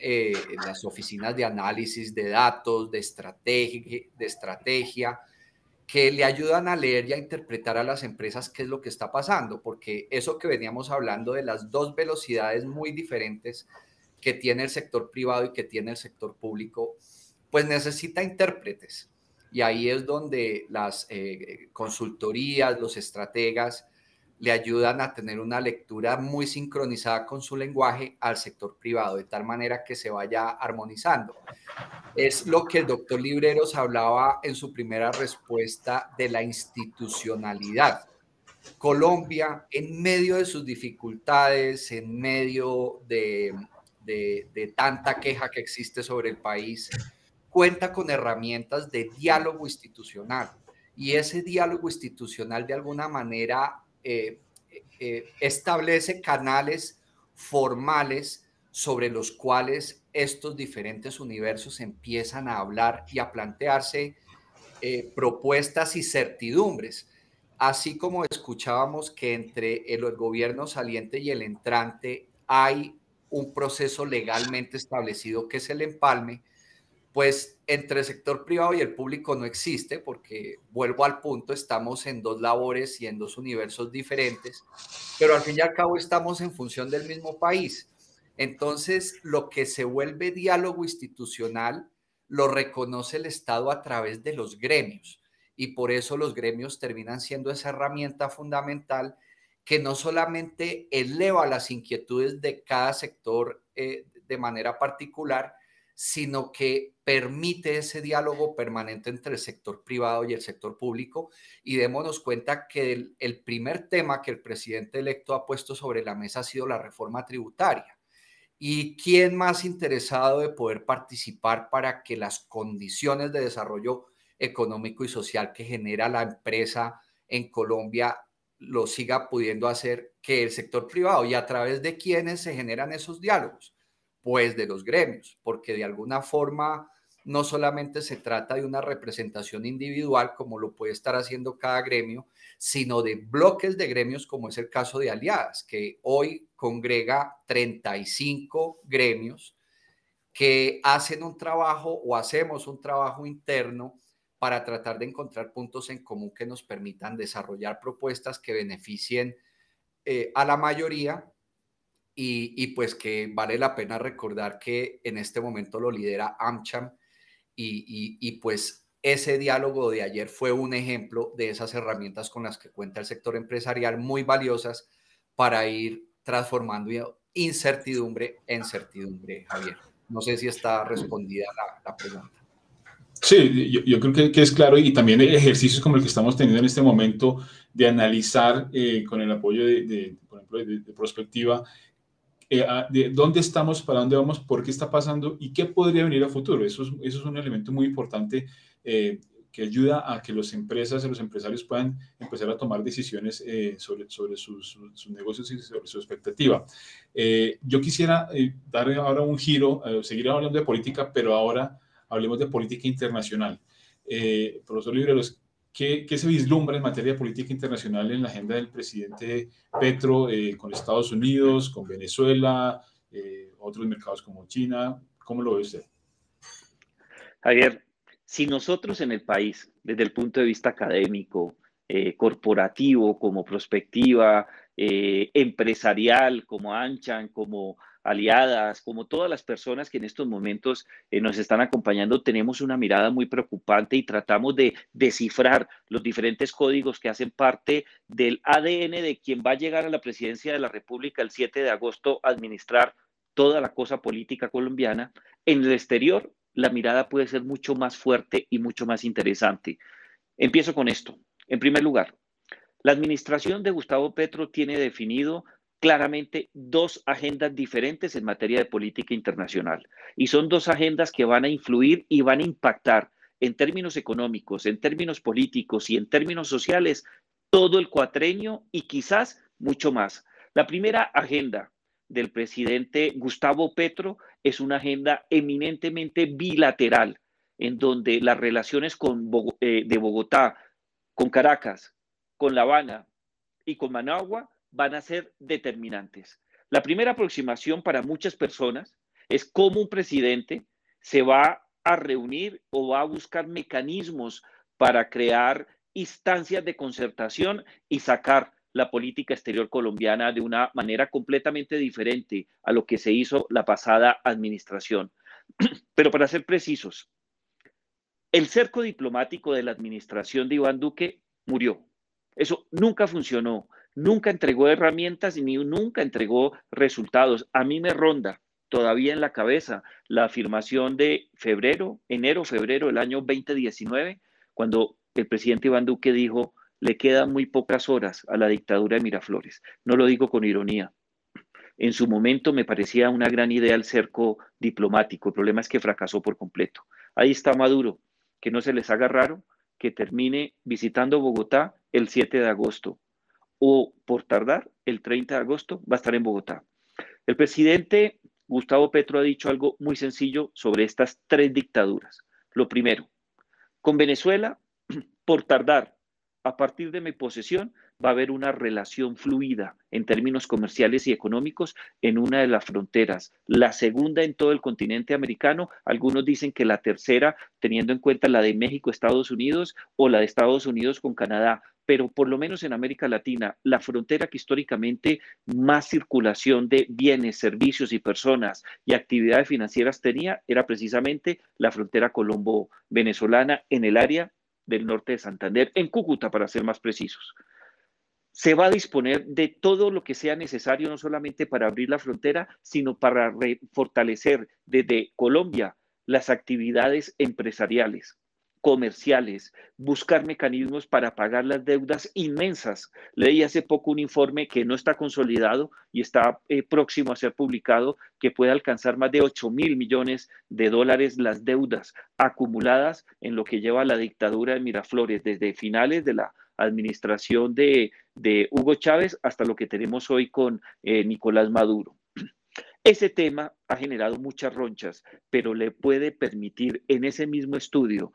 las oficinas de análisis de datos, de estrategia, de estrategia, que le ayudan a leer y a interpretar a las empresas qué es lo que está pasando, porque eso que veníamos hablando de las dos velocidades muy diferentes que tiene el sector privado y que tiene el sector público, pues necesita intérpretes. Y ahí es donde las eh, consultorías, los estrategas le ayudan a tener una lectura muy sincronizada con su lenguaje al sector privado, de tal manera que se vaya armonizando. Es lo que el doctor Libreros hablaba en su primera respuesta de la institucionalidad. Colombia, en medio de sus dificultades, en medio de, de, tanta queja que existe sobre el país, cuenta con herramientas de diálogo institucional. Y ese diálogo institucional de alguna manera eh, eh, establece canales formales sobre los cuales estos diferentes universos empiezan a hablar y a plantearse eh, propuestas y certidumbres. Así como escuchábamos que entre el gobierno saliente y el entrante hay un proceso legalmente establecido que es el empalme, pues entre el sector privado y el público no existe, porque vuelvo al punto, estamos en dos labores y en dos universos diferentes, pero al fin y al cabo estamos en función del mismo país. Entonces, lo que se vuelve diálogo institucional lo reconoce el Estado a través de los gremios, y por eso los gremios terminan siendo esa herramienta fundamental que no solamente eleva las inquietudes de cada sector eh, de manera particular, sino que permite ese diálogo permanente entre el sector privado y el sector público. Y démonos cuenta que el, primer tema que el presidente electo ha puesto sobre la mesa ha sido la reforma tributaria. ¿Y quién más interesado de poder participar para que las condiciones de desarrollo económico y social que genera la empresa en Colombia lo siga pudiendo hacer que el sector privado y a través de quiénes se generan esos diálogos? Pues de los gremios, porque de alguna forma no solamente se trata de una representación individual como lo puede estar haciendo cada gremio, sino de bloques de gremios como es el caso de Aliadas, que hoy congrega 35 gremios que hacen un trabajo o hacemos un trabajo interno para tratar de encontrar puntos en común que nos permitan desarrollar propuestas que beneficien eh, a la mayoría y, pues que vale la pena recordar que en este momento lo lidera AmCham y, y, pues ese diálogo de ayer fue un ejemplo de esas herramientas con las que cuenta el sector empresarial muy valiosas para ir transformando incertidumbre en certidumbre, Javier. No sé si está respondida la pregunta. Sí, yo, creo que, es claro y también ejercicios como el que estamos teniendo en este momento de analizar eh, con el apoyo de, por ejemplo, de, prospectiva, eh, de dónde estamos, para dónde vamos, por qué está pasando y qué podría venir a futuro. Eso es, eso es un elemento muy importante eh, que ayuda a que las empresas y los empresarios puedan empezar a tomar decisiones sobre, sobre sus, sus, negocios y sobre su expectativa. yo quisiera dar ahora un giro, seguir hablando de política, pero ahora hablemos de política internacional. Eh, profesor Libreros, ¿qué, ¿qué, se vislumbra en materia de política internacional en la agenda del presidente Petro eh, con Estados Unidos, con Venezuela, eh, otros mercados como China? ¿Cómo lo ve usted? Javier, si nosotros en el país, desde el punto de vista académico, eh, corporativo, como prospectiva, empresarial, como Anchan, como aliadas, como todas las personas que en estos momentos eh, nos están acompañando, tenemos una mirada muy preocupante y tratamos de descifrar los diferentes códigos que hacen parte del ADN de quien va a llegar a la presidencia de la República el 7 de agosto a administrar toda la cosa política colombiana. En el exterior, la mirada puede ser mucho más fuerte y mucho más interesante. Empiezo con esto. En primer lugar, la administración de Gustavo Petro tiene definido claramente dos agendas diferentes en materia de política internacional. Y son dos agendas que van a influir y van a impactar en términos económicos, en términos políticos y en términos sociales todo el cuatrenio y quizás mucho más. La primera agenda del presidente Gustavo Petro es una agenda eminentemente bilateral, en donde las relaciones eh, de Bogotá, con Caracas, con La Habana y con Managua van a ser determinantes. La primera aproximación para muchas personas es cómo un presidente se va a reunir o va a buscar mecanismos para crear instancias de concertación y sacar la política exterior colombiana de una manera completamente diferente a lo que se hizo la pasada administración. Pero para ser precisos, el cerco diplomático de la administración de Iván Duque murió. Eso nunca funcionó, nunca entregó herramientas ni nunca entregó resultados. A mí me ronda todavía en la cabeza la afirmación de febrero, enero, febrero del año 2019, cuando el presidente Iván Duque dijo, le quedan muy pocas horas a la dictadura de Miraflores. No lo digo con ironía. En su momento me parecía una gran idea el cerco diplomático. El problema es que fracasó por completo. Ahí está Maduro. Que no se les haga raro que termine visitando Bogotá el 7 de agosto o por tardar el 30 de agosto va a estar en Bogotá. El presidente Gustavo Petro ha dicho algo muy sencillo sobre estas tres dictaduras. Lo primero, con Venezuela, por tardar a partir de mi posesión, va a haber una relación fluida en términos comerciales y económicos en una de las fronteras. La segunda en todo el continente americano, algunos dicen que la tercera, teniendo en cuenta la de México, Estados Unidos o la de Estados Unidos con Canadá, pero por lo menos en América Latina, la frontera que históricamente más circulación de bienes, servicios y personas y actividades financieras tenía era precisamente la frontera colombo-venezolana en el área del norte de Santander, en Cúcuta, para ser más precisos. Se va a disponer de todo lo que sea necesario, no solamente para abrir la frontera, sino para fortalecer desde Colombia las actividades empresariales comerciales, buscar mecanismos para pagar las deudas inmensas. Leí hace poco un informe que no está consolidado y está eh, próximo a ser publicado, que puede alcanzar más de 8 mil millones de dólares las deudas acumuladas en lo que lleva la dictadura de Miraflores, desde finales de la administración de, Hugo Chávez hasta lo que tenemos hoy con eh, Nicolás Maduro. Ese tema ha generado muchas ronchas, pero le puede permitir en ese mismo estudio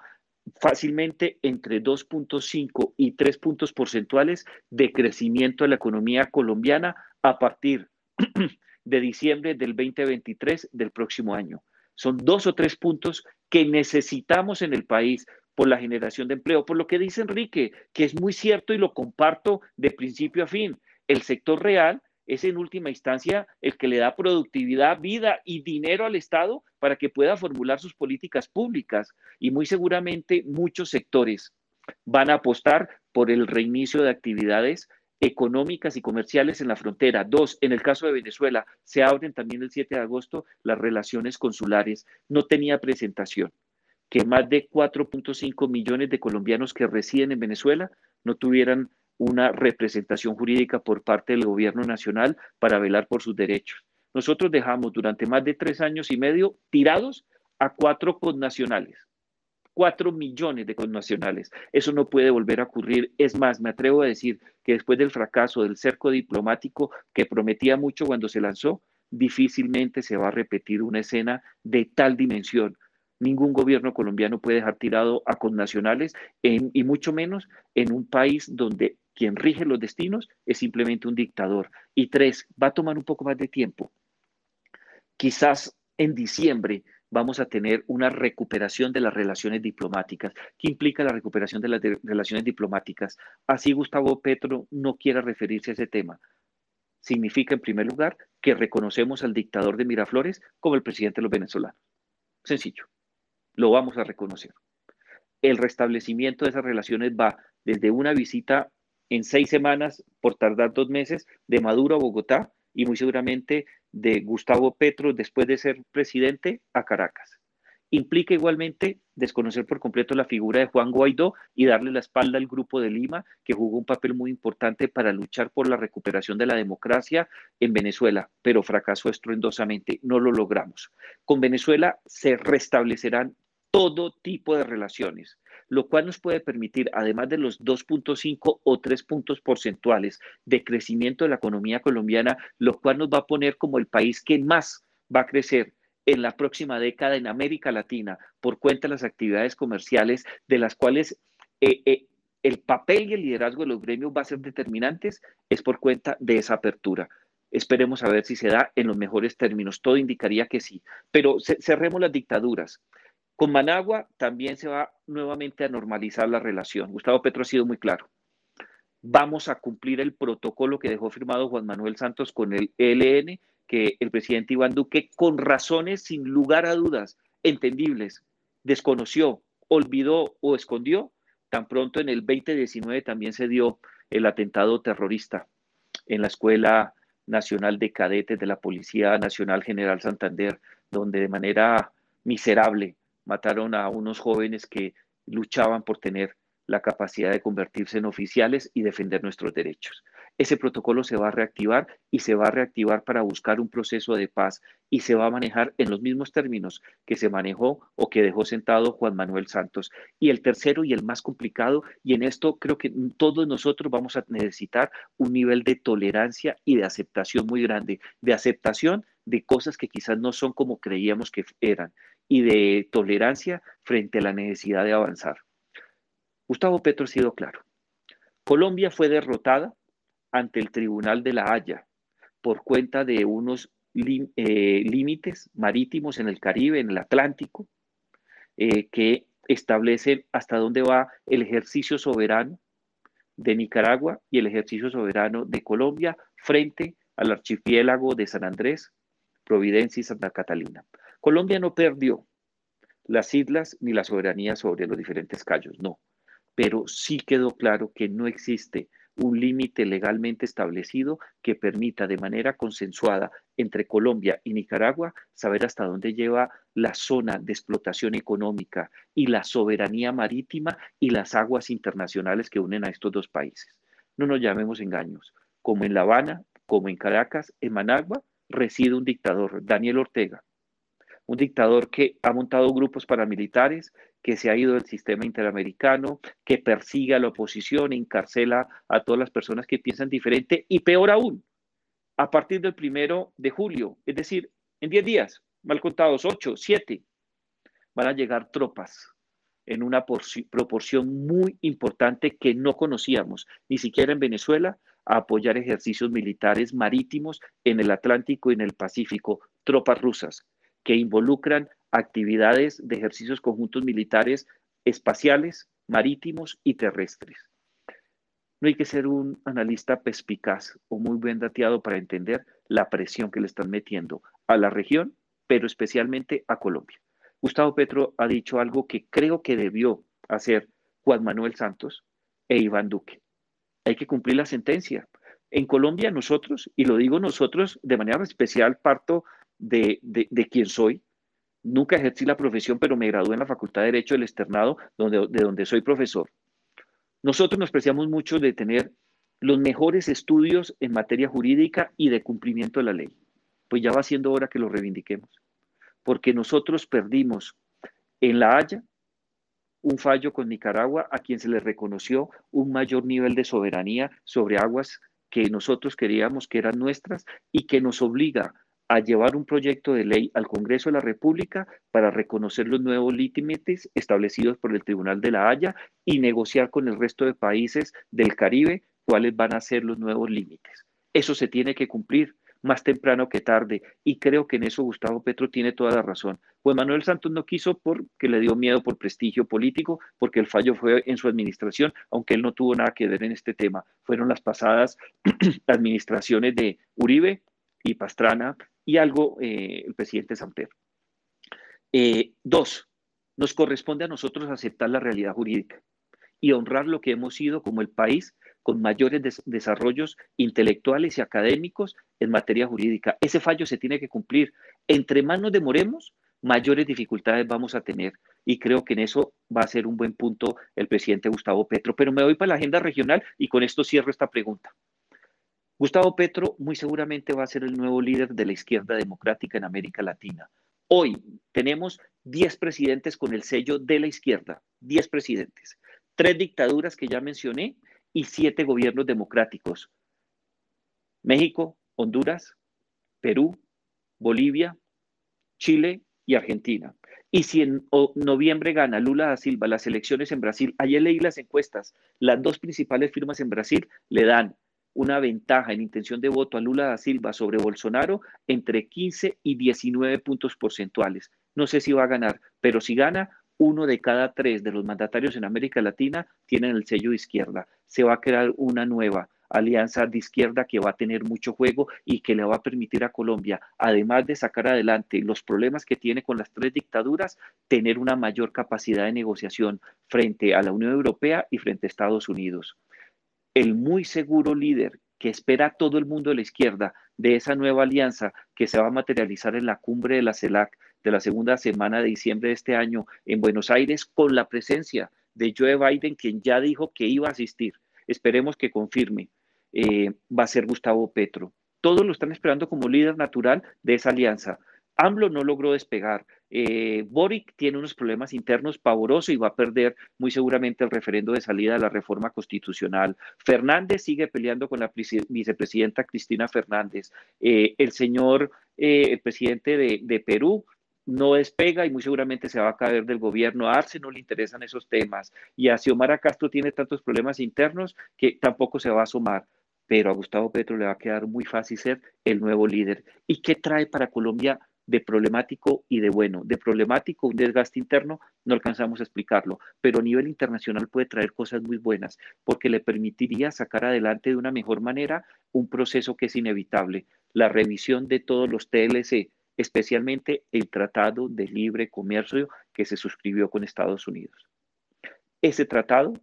fácilmente entre 2.5 y 3 puntos porcentuales de crecimiento de la economía colombiana a partir de diciembre del 2023 del próximo año. Son dos o tres puntos que necesitamos en el país por la generación de empleo, por lo que dice Enrique, que es muy cierto y lo comparto de principio a fin. El sector real es en última instancia el que le da productividad, vida y dinero al Estado para que pueda formular sus políticas públicas. Y muy seguramente muchos sectores van a apostar por el reinicio de actividades económicas y comerciales en la frontera. Dos, en el caso de Venezuela, se abren también el 7 de agosto las relaciones consulares. No tenía presentación que más de 4.5 millones de colombianos que residen en Venezuela no tuvieran una representación jurídica por parte del gobierno nacional para velar por sus derechos. Nosotros dejamos durante más de tres años y medio tirados a cuatro connacionales, cuatro millones de connacionales. Eso no puede volver a ocurrir. Es más, me atrevo a decir que después del fracaso del cerco diplomático que prometía mucho cuando se lanzó, difícilmente se va a repetir una escena de tal dimensión Ningún gobierno colombiano puede dejar tirado a connacionales y mucho menos en un país donde quien rige los destinos es simplemente un dictador. Y tres, va a tomar un poco más de tiempo. Quizás en diciembre vamos a tener una recuperación de las relaciones diplomáticas. ¿Qué implica la recuperación de las relaciones diplomáticas? Así Gustavo Petro no quiera referirse a ese tema. Significa, en primer lugar, que reconocemos al dictador de Miraflores como el presidente de los venezolanos. Sencillo lo vamos a reconocer. El restablecimiento de esas relaciones va desde una visita en seis semanas, por tardar dos meses, de Maduro a Bogotá y muy seguramente de Gustavo Petro después de ser presidente a Caracas. Implica igualmente desconocer por completo la figura de Juan Guaidó y darle la espalda al Grupo de Lima, que jugó un papel muy importante para luchar por la recuperación de la democracia en Venezuela, pero fracasó estruendosamente. No lo logramos. Con Venezuela se restablecerán todo tipo de relaciones. lo cual nos puede permitir, además de los 2.5 o 3 puntos porcentuales de crecimiento de la economía colombiana, lo cual nos va a poner como el país que más va a crecer en la próxima década en América Latina por cuenta de las actividades comerciales de las cuales eh, eh, el papel y el liderazgo de los gremios va a ser determinantes, es por cuenta de esa apertura. Esperemos a ver si se da en los mejores términos. Todo indicaría que sí. Pero cerremos las dictaduras. Con Managua también se va nuevamente a normalizar la relación. Gustavo Petro ha sido muy claro. Vamos a cumplir el protocolo que dejó firmado Juan Manuel Santos con el ELN, que el presidente Iván Duque, con razones sin lugar a dudas entendibles, desconoció, olvidó o escondió. Tan pronto en el 2019 también se dio el atentado terrorista en la Escuela Nacional de Cadetes de la Policía Nacional General Santander, donde de manera miserable mataron a unos jóvenes que luchaban por tener la capacidad de convertirse en oficiales y defender nuestros derechos. Ese protocolo se va a reactivar y se va a reactivar para buscar un proceso de paz y se va a manejar en los mismos términos que se manejó o que dejó sentado Juan Manuel Santos. Y el tercero y el más complicado, y en esto creo que todos nosotros vamos a necesitar un nivel de tolerancia y de aceptación muy grande, de aceptación de cosas que quizás no son como creíamos que eran y de tolerancia frente a la necesidad de avanzar. Gustavo Petro ha sido claro. Colombia fue derrotada ante el Tribunal de la Haya por cuenta de unos eh, límites marítimos en el Caribe, en el Atlántico, eh, que establecen hasta dónde va el ejercicio soberano de Nicaragua y el ejercicio soberano de Colombia frente al archipiélago de San Andrés, Providencia y Santa Catalina. Colombia no perdió las islas ni la soberanía sobre los diferentes callos, no, pero sí quedó claro que no existe un límite legalmente establecido que permita de manera consensuada entre Colombia y Nicaragua saber hasta dónde lleva la zona de explotación económica y la soberanía marítima y las aguas internacionales que unen a estos dos países. No nos llamemos engaños. Como en La Habana, como en Caracas, en Managua, reside un dictador, Daniel Ortega, un dictador que ha montado grupos paramilitares, que se ha ido del sistema interamericano, que persigue a la oposición, encarcela a todas las personas que piensan diferente y peor aún, a partir del primero de julio, es decir, en 10 días, mal contados, 8, 7, van a llegar tropas en una proporción muy importante que no conocíamos, ni siquiera en Venezuela, a apoyar ejercicios militares marítimos en el Atlántico y en el Pacífico, tropas rusas que involucran actividades de ejercicios conjuntos militares espaciales, marítimos y terrestres. No hay que ser un analista perspicaz o muy bien dateado para entender la presión que le están metiendo a la región, pero especialmente a Colombia. Gustavo Petro ha dicho algo que creo que debió hacer Juan Manuel Santos e Iván Duque. Hay que cumplir la sentencia. En Colombia nosotros, y lo digo nosotros de manera especial, parto de, de, quién soy. Nunca ejercí la profesión, pero me gradué en la Facultad de Derecho del Externado, donde, de donde soy profesor. Nosotros nos preciamos mucho de tener los mejores estudios en materia jurídica y de cumplimiento de la ley. Pues ya va siendo hora que lo reivindiquemos, porque nosotros perdimos en La Haya un fallo con Nicaragua a quien se le reconoció un mayor nivel de soberanía sobre aguas que nosotros queríamos que eran nuestras y que nos obliga a llevar un proyecto de ley al Congreso de la República para reconocer los nuevos límites establecidos por el Tribunal de la Haya y negociar con el resto de países del Caribe cuáles van a ser los nuevos límites. Eso se tiene que cumplir más temprano que tarde y creo que en eso Gustavo Petro tiene toda la razón. Juan Manuel Santos no quiso porque le dio miedo por prestigio político, porque el fallo fue en su administración, aunque él no tuvo nada que ver en este tema. Fueron las pasadas administraciones de Uribe y Pastrana y algo eh, el presidente Samper. Eh, dos, nos corresponde a nosotros aceptar la realidad jurídica y honrar lo que hemos sido como el país con mayores desarrollos intelectuales y académicos en materia jurídica. Ese fallo se tiene que cumplir. Entre más nos demoremos, mayores dificultades vamos a tener. Y creo que en eso va a ser un buen punto el presidente Gustavo Petro. Pero me voy para la agenda regional y con esto cierro esta pregunta. Gustavo Petro muy seguramente va a ser el nuevo líder de la izquierda democrática en América Latina. Hoy tenemos 10 presidentes con el sello de la izquierda, 10 presidentes, tres dictaduras que ya mencioné y siete gobiernos democráticos. México, Honduras, Perú, Bolivia, Chile y Argentina. Y si en noviembre gana Lula da Silva las elecciones en Brasil, ayer leí las encuestas, las dos principales firmas en Brasil le dan una ventaja en intención de voto a Lula da Silva sobre Bolsonaro entre 15 y 19 puntos porcentuales. No sé si va a ganar, pero si gana, uno de cada tres de los mandatarios en América Latina tienen el sello de izquierda. Se va a crear una nueva alianza de izquierda que va a tener mucho juego y que le va a permitir a Colombia, además de sacar adelante los problemas que tiene con las tres dictaduras, tener una mayor capacidad de negociación frente a la Unión Europea y frente a Estados Unidos. El muy seguro líder que espera todo el mundo de la izquierda de esa nueva alianza que se va a materializar en la cumbre de la CELAC de la segunda semana de diciembre de este año en Buenos Aires con la presencia de Joe Biden, quien ya dijo que iba a asistir. Esperemos que confirme. Eh, va a ser Gustavo Petro. Todos lo están esperando como líder natural de esa alianza. AMLO no logró despegar. Eh, Boric tiene unos problemas internos pavorosos y va a perder muy seguramente el referendo de salida de la reforma constitucional. Fernández sigue peleando con la vicepresidenta Cristina Fernández. Eh, el señor, el presidente de, de Perú, no despega y muy seguramente se va a caer del gobierno. A Arce no le interesan esos temas y a Xiomara Castro tiene tantos problemas internos que tampoco se va a sumar pero a Gustavo Petro le va a quedar muy fácil ser el nuevo líder. ¿Y qué trae para Colombia de problemático y de bueno? De problemático, un desgaste interno, no alcanzamos a explicarlo, pero a nivel internacional puede traer cosas muy buenas, porque le permitiría sacar adelante de una mejor manera un proceso que es inevitable, la revisión de todos los TLC, especialmente el Tratado de Libre Comercio que se suscribió con Estados Unidos. Ese tratado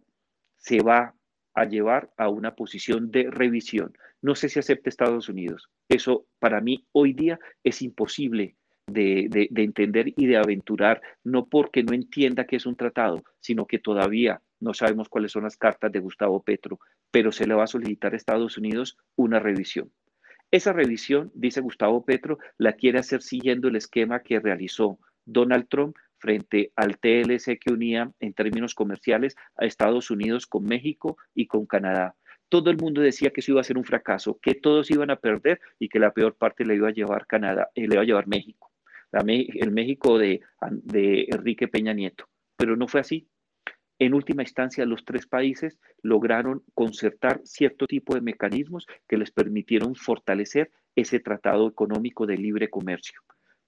se va a llevar a una posición de revisión. No sé si acepte Estados Unidos. Eso para mí hoy día es imposible de, de, entender y de aventurar, no porque no entienda que es un tratado, sino que todavía no sabemos cuáles son las cartas de Gustavo Petro, pero se le va a solicitar a Estados Unidos una revisión. Esa revisión, dice Gustavo Petro, la quiere hacer siguiendo el esquema que realizó Donald Trump frente al TLC que unía en términos comerciales a Estados Unidos con México y con Canadá. Todo el mundo decía que eso iba a ser un fracaso, que todos iban a perder y que la peor parte le iba a llevar Canadá, eh, le iba a llevar México, el México de, de Enrique Peña Nieto. Pero no fue así. En última instancia, los tres países lograron concertar cierto tipo de mecanismos que les permitieron fortalecer ese tratado económico de libre comercio.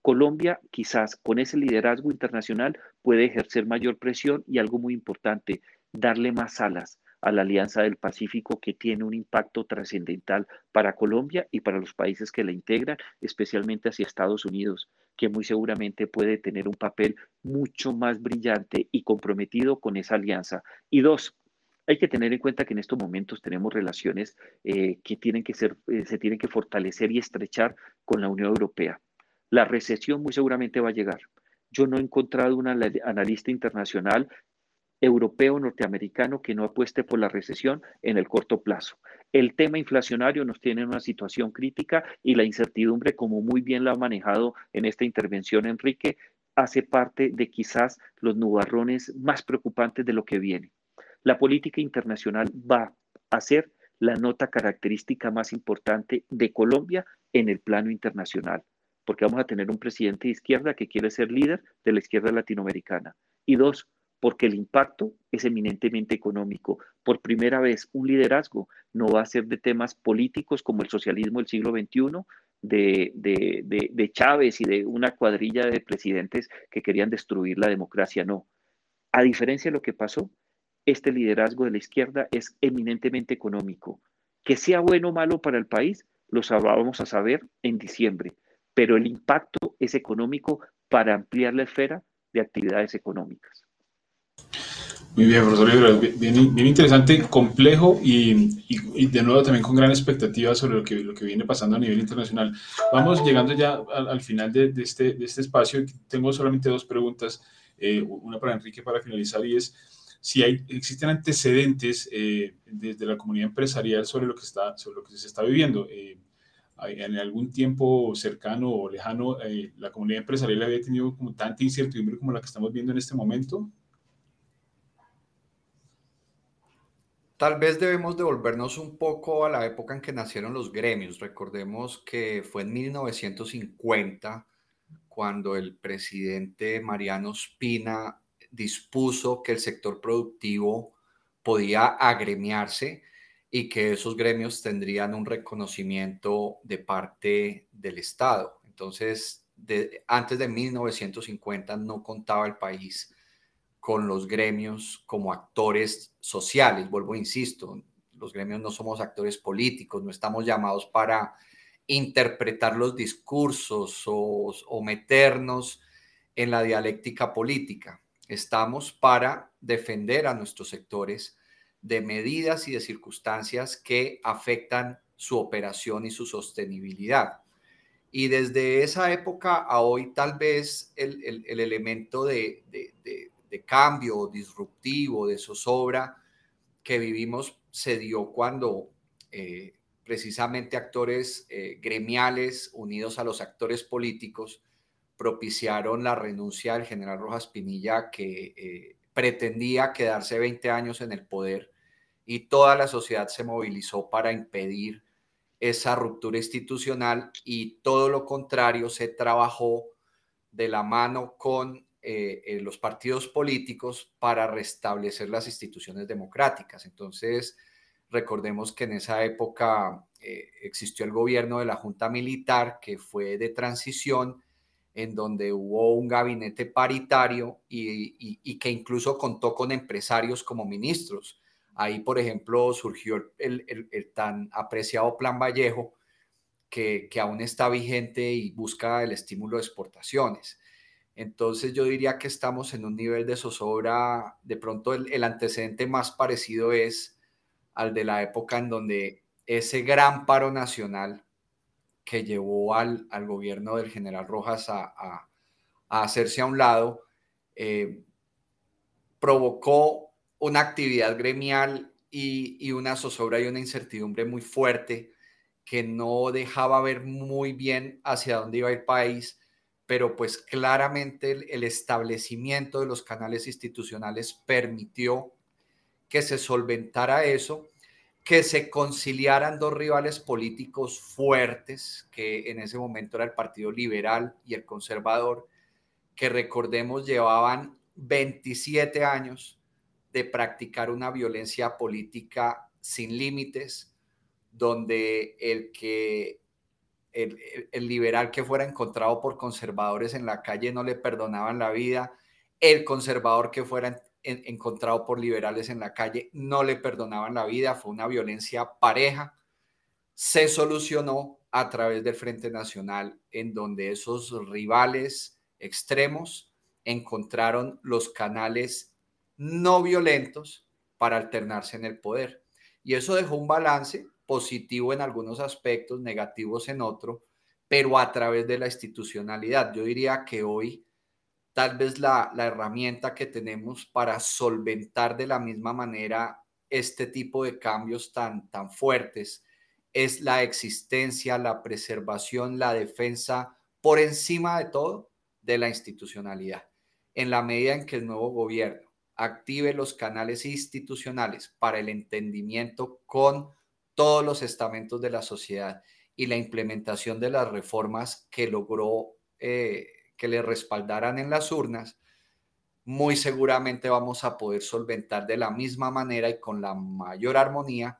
Colombia quizás con ese liderazgo internacional puede ejercer mayor presión y algo muy importante, darle más alas a la Alianza del Pacífico que tiene un impacto trascendental para Colombia y para los países que la integran, especialmente hacia Estados Unidos, que muy seguramente puede tener un papel mucho más brillante y comprometido con esa alianza. Y dos, hay que tener en cuenta que en estos momentos tenemos relaciones eh, que tienen que ser, eh, se tienen que fortalecer y estrechar con la Unión Europea. La recesión muy seguramente va a llegar. Yo no he encontrado un analista internacional europeo norteamericano que no apueste por la recesión en el corto plazo. El tema inflacionario nos tiene en una situación crítica y la incertidumbre, como muy bien lo ha manejado en esta intervención Enrique, hace parte de quizás los nubarrones más preocupantes de lo que viene. La política internacional va a ser la nota característica más importante de Colombia en el plano internacional porque vamos a tener un presidente de izquierda que quiere ser líder de la izquierda latinoamericana. Y dos, porque el impacto es eminentemente económico. Por primera vez, un liderazgo no va a ser de temas políticos como el socialismo del siglo XXI, de, de, de, Chávez y de una cuadrilla de presidentes que querían destruir la democracia. No. A diferencia de lo que pasó, este liderazgo de la izquierda es eminentemente económico. Que sea bueno o malo para el país, lo vamos a saber en diciembre pero el impacto es económico para ampliar la esfera de actividades económicas. Muy bien, profesor Libra, bien, bien, interesante, complejo y, y, de nuevo también con gran expectativa sobre lo que, lo que viene pasando a nivel internacional. Vamos llegando ya al, final de, de, este, de este espacio. Tengo solamente dos preguntas, eh, una para Enrique para finalizar y es si hay, existen antecedentes eh, desde la comunidad empresarial sobre lo que, está, sobre lo que se está viviendo. Eh, en algún tiempo cercano o lejano eh, la comunidad empresarial había tenido como tanta incertidumbre como la que estamos viendo en este momento? Tal vez debemos devolvernos un poco a la época en que nacieron los gremios. Recordemos que fue en 1950 cuando el presidente Mariano Spina dispuso que el sector productivo podía agremiarse y que esos gremios tendrían un reconocimiento de parte del Estado. Entonces, antes de 1950 no contaba el país con los gremios como actores sociales. Vuelvo, insisto, los gremios no somos actores políticos, no estamos llamados para interpretar los discursos o, o meternos en la dialéctica política. Estamos para defender a nuestros sectores de medidas y de circunstancias que afectan su operación y su sostenibilidad. Y desde esa época a hoy tal vez el, elemento de, cambio disruptivo, de zozobra que vivimos se dio cuando eh, precisamente actores eh, gremiales unidos a los actores políticos propiciaron la renuncia del general Rojas Pinilla que eh, pretendía quedarse 20 años en el poder y toda la sociedad se movilizó para impedir esa ruptura institucional y todo lo contrario se trabajó de la mano con eh, eh, los partidos políticos para restablecer las instituciones democráticas. Entonces, recordemos que en esa época existió el gobierno de la Junta Militar que fue de transición en donde hubo un gabinete paritario y, que incluso contó con empresarios como ministros. Ahí, por ejemplo, surgió el, tan apreciado Plan Vallejo, que, aún está vigente y busca el estímulo de exportaciones. Entonces yo diría que estamos en un nivel de zozobra, de pronto el, el antecedente más parecido es al de la época en donde ese gran paro nacional que llevó al, gobierno del general Rojas a, hacerse a un lado, eh, provocó una actividad gremial y, una zozobra y una incertidumbre muy fuerte que no dejaba ver muy bien hacia dónde iba el país, pero pues claramente el establecimiento de los canales institucionales permitió que se solventara eso que se conciliaran dos rivales políticos fuertes, que en ese momento era el Partido Liberal y el Conservador, que recordemos llevaban 27 años de practicar una violencia política sin límites, donde el que el, liberal que fuera encontrado por conservadores en la calle no le perdonaban la vida, el conservador que fuera encontrado por liberales en la calle, no le perdonaban la vida, fue una violencia pareja. Se solucionó a través del Frente Nacional, en donde esos rivales extremos encontraron los canales no violentos para alternarse en el poder. Y eso dejó un balance positivo en algunos aspectos, negativos en otro, pero a través de la institucionalidad. Yo diría que hoy tal vez la, herramienta que tenemos para solventar de la misma manera este tipo de cambios tan, tan fuertes es la existencia, la preservación, la defensa, por encima de todo, de la institucionalidad. En la medida en que el nuevo gobierno active los canales institucionales para el entendimiento con todos los estamentos de la sociedad y la implementación de las reformas que logró eh, que le respaldaran en las urnas, muy seguramente vamos a poder solventar de la misma manera y con la mayor armonía